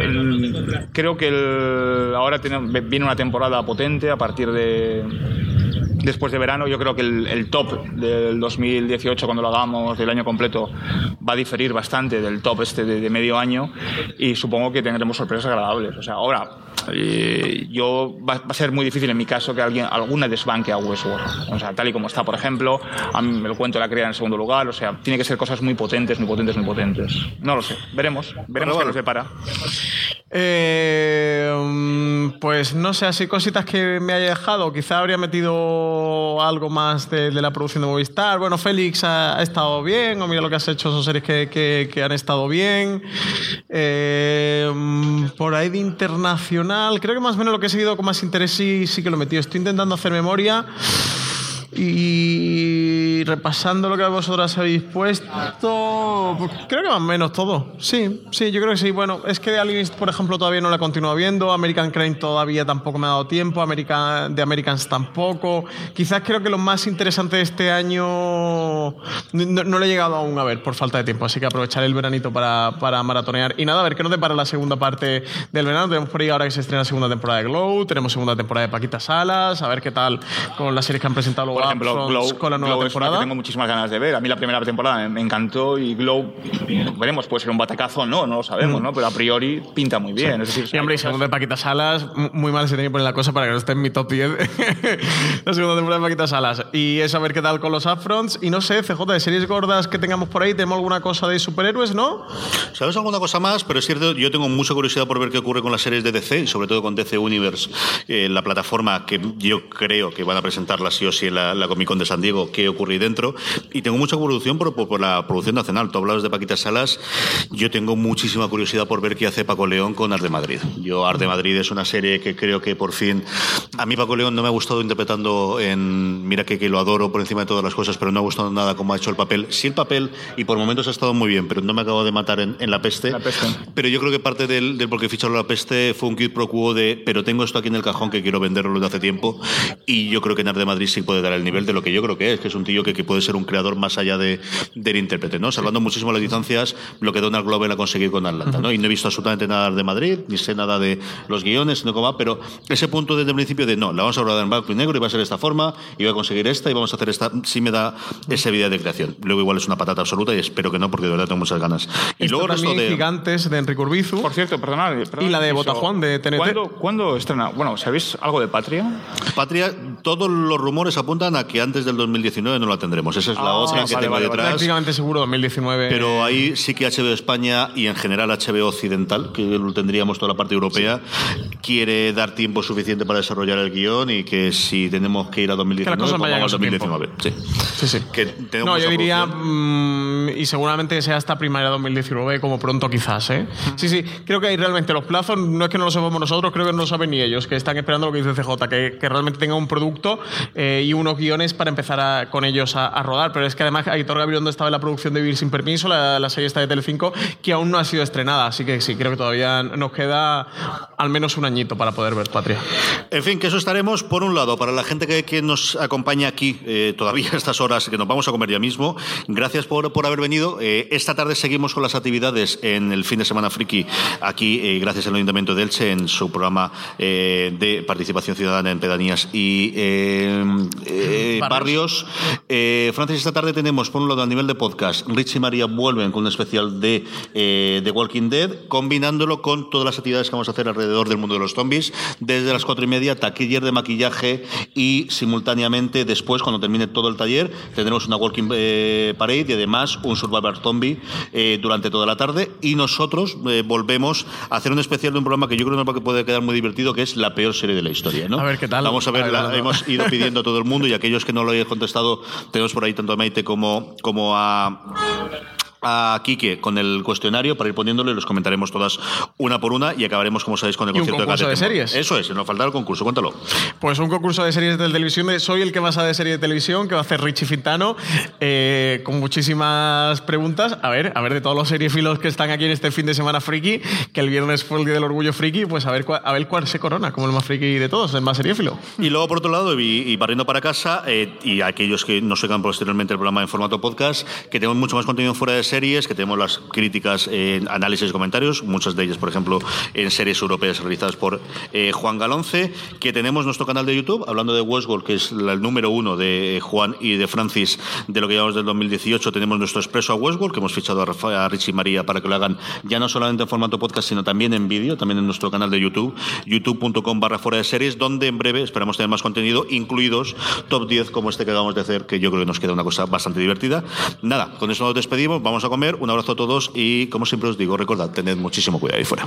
el- creo que el- ahora tiene- viene una temporada potente a partir de después de verano, yo creo que el, el top del 2018, cuando lo hagamos del año completo, va a diferir bastante del top este de, de medio año y supongo que tendremos sorpresas agradables. O sea, ahora, eh, yo va, va a ser muy difícil en mi caso que alguien alguna desbanque a Westworld. O sea, tal y como está, por ejemplo, a mí el cuento de la cría en segundo lugar. O sea, tiene que ser cosas muy potentes, muy potentes, muy potentes. No lo sé. Veremos. Veremos qué nos depara. Eh, mm, pues no sé, así cositas que me haya dejado. Quizá habría metido algo más de, la producción de Movistar. Bueno, Félix ha, estado bien, o mira lo que has hecho, son series que han estado bien. Eh, mm, por ahí de internacional, creo que más o menos lo que he seguido con más interés sí, sí que lo he metido. Estoy intentando hacer memoria. Y repasando lo que vosotras habéis puesto, pues creo que más o menos todo. Sí, sí, yo creo que sí. Bueno, es que de Aliens, por ejemplo, todavía no la he continuado viendo. American Crime todavía tampoco me ha dado tiempo. American, de Americans tampoco. Quizás creo que lo más interesante de este año no, no lo he llegado aún a ver por falta de tiempo. Así que aprovecharé el veranito para, para maratonear. Y nada, a ver qué nos depara la segunda parte del verano. Tenemos por ahí ahora que se estrena la segunda temporada de Glow. Tenemos segunda temporada de Paquita Salas. A ver qué tal con las series que han presentado luego con la nueva Glow una temporada. que tengo muchísimas ganas de ver. A mí la primera temporada me, encantó y Glow, veremos, puede ser un batacazo o no, no lo sabemos, ¿no? Pero a priori pinta muy bien. Es decir, Y hombre, y segunda de Paquita Salas, muy mal se tiene que poner la cosa para que no esté en mi top 10. [laughs] la segunda temporada de Paquita Salas. Y es a ver qué tal con los upfronts. Y no sé, CJ, de series gordas que tengamos por ahí, ¿tenemos alguna cosa de superhéroes, no? ¿Sabes alguna cosa más? Pero es cierto, yo tengo mucha curiosidad por ver qué ocurre con las series de DC, y sobre todo con DC Universe, eh, la plataforma que yo creo que van a presentarla sí o sí en la, la Comic Con de San Diego, qué ocurre dentro. Y tengo mucha curiosidad por, por- por la producción nacional. Tú hablabas de Paquita Salas, yo tengo muchísima curiosidad por ver qué hace Paco León con Art de Madrid. Yo, Art de Madrid es una serie que creo que por fin. A mí Paco León no me ha gustado interpretando en. Mira que, que lo adoro por encima de todas las cosas, pero no me ha gustado nada cómo ha hecho el papel. Sí, el papel, y por momentos ha estado muy bien, pero no me acabo de matar en, en la peste. Pero yo creo que parte del, del por qué ficharon la peste fue un quid pro quo de. Pero tengo esto aquí en el cajón que quiero venderlo desde hace tiempo. Y yo creo que en Art de Madrid sí puede dar el nivel de lo que yo creo que es, que es un tío que, que puede ser un creador más allá de, del intérprete, ¿no? Salvando muchísimo las distancias, lo que Donald Glover ha conseguido con Atlanta, ¿no? Y no he visto absolutamente nada de Madrid, ni sé nada de los guiones, no cómo va, pero ese punto desde el principio de no, la vamos a rodar en blanco y negro y va a ser de esta forma, y va a conseguir esta y vamos a hacer esta, sí me da esa idea de creación. Luego igual es una patata absoluta y espero que no, porque de verdad tengo muchas ganas. Y Esto luego el resto de... Gigantes de Enrique Urbizu. Por cierto, perdonad. perdonad, Y la de. Botajuan de TNT. ¿Cuándo, ¿Cuándo estrena? Bueno, ¿sabéis algo de Patria? Patria, todos los rumores apuntan a que antes del 2019 no la tendremos. Esa es la Ah, otra que vale, tengo vale, detrás. Prácticamente seguro 2019. Pero ahí sí que HBO España y en general HBO Occidental, que lo tendríamos toda la parte europea, quiere dar tiempo suficiente para desarrollar el guion y que si tenemos que ir a 2019, cosas pues vayan vamos a a su tiempo. 2019. Sí. Sí, sí. Que No, yo diría, producción. mm, y seguramente sea hasta primavera 2019, como pronto quizás, ¿eh? Sí, sí, creo que ahí realmente los plazos, no es que no lo sepamos nosotros, creo que no lo saben ni ellos, que están esperando lo que dice CJ, que, que realmente tenga un producto eh, y unos guiones para empezar a- con ellos a, a rodar. Pero es que además Aitor Gabilondo estaba en la producción de Vivir sin Permiso, la, la serie esta de Telecinco, que aún no ha sido estrenada, así que sí, creo que todavía nos queda al menos un añito para poder ver Patria. En fin, que eso estaremos, por un lado, para la gente que, que nos acompaña aquí eh, todavía a estas horas, que nos vamos a comer ya mismo. Gracias por, por haber venido. Eh, esta tarde seguimos con las actividades en el fin de semana friki aquí, eh, gracias al Ayuntamiento de Elche, en su programa de participación ciudadana en pedanías y barrios. Francis, esta tarde tenemos, por un lado, a nivel de podcast, Rich y María vuelven con un especial de The Walking Dead, combinándolo con todas las actividades que vamos a hacer alrededor del mundo de los zombies, desde las cuatro y media, taquiller de maquillaje y simultáneamente después, cuando termine todo el taller, tendremos una Walking Parade y además un Survivor Zombie eh, durante toda la tarde. Y nosotros eh, volvemos a hacer un especial de un programa que yo creo que puede quedar muy divertido, que es la peor serie de la historia. ¿no? A ver qué tal. Vamos a ver, hemos ido pidiendo a todo el mundo y aquellos que no lo hayan contestado, tenemos por ahí tanto a Maite como, como a a Kike con el cuestionario para ir poniéndole y los comentaremos todas una por una y acabaremos, como sabéis, con el concierto un concurso de, series. Eso es, nos falta el concurso, cuéntalo. Pues un concurso de series de televisión. Soy el que más sabe de serie de televisión, que va a hacer Richie Fintano, eh, con muchísimas preguntas. A ver, a ver, de todos los seriefilos que están aquí en este fin de semana friki, que el viernes fue el día del orgullo friki, pues a ver, cuál, a ver cuál se corona como el más friki de todos, el más seriéfilo. Y luego, por otro lado, y, barriendo para casa, eh, y aquellos que no sigan posteriormente el programa en formato podcast, que tenemos mucho más contenido fuera de series, que tenemos las críticas, en análisis y comentarios, muchas de ellas, por ejemplo, en series europeas realizadas por eh, Juan Galonce, que tenemos nuestro canal de YouTube, hablando de Westworld, que es el número uno de Juan y de Francis de lo que llevamos del 2018, tenemos nuestro expreso a Westworld, que hemos fichado a, Richie y María para que lo hagan ya no solamente en formato podcast, sino también en vídeo, también en nuestro canal de YouTube, youtube.com barra fuera de series, donde en breve esperamos tener más contenido, incluidos top 10 como este que acabamos de hacer, que yo creo que nos queda una cosa bastante divertida. Nada, con eso nos despedimos, a comer un abrazo a todos y, como siempre os digo, recordad, tened muchísimo cuidado ahí fuera.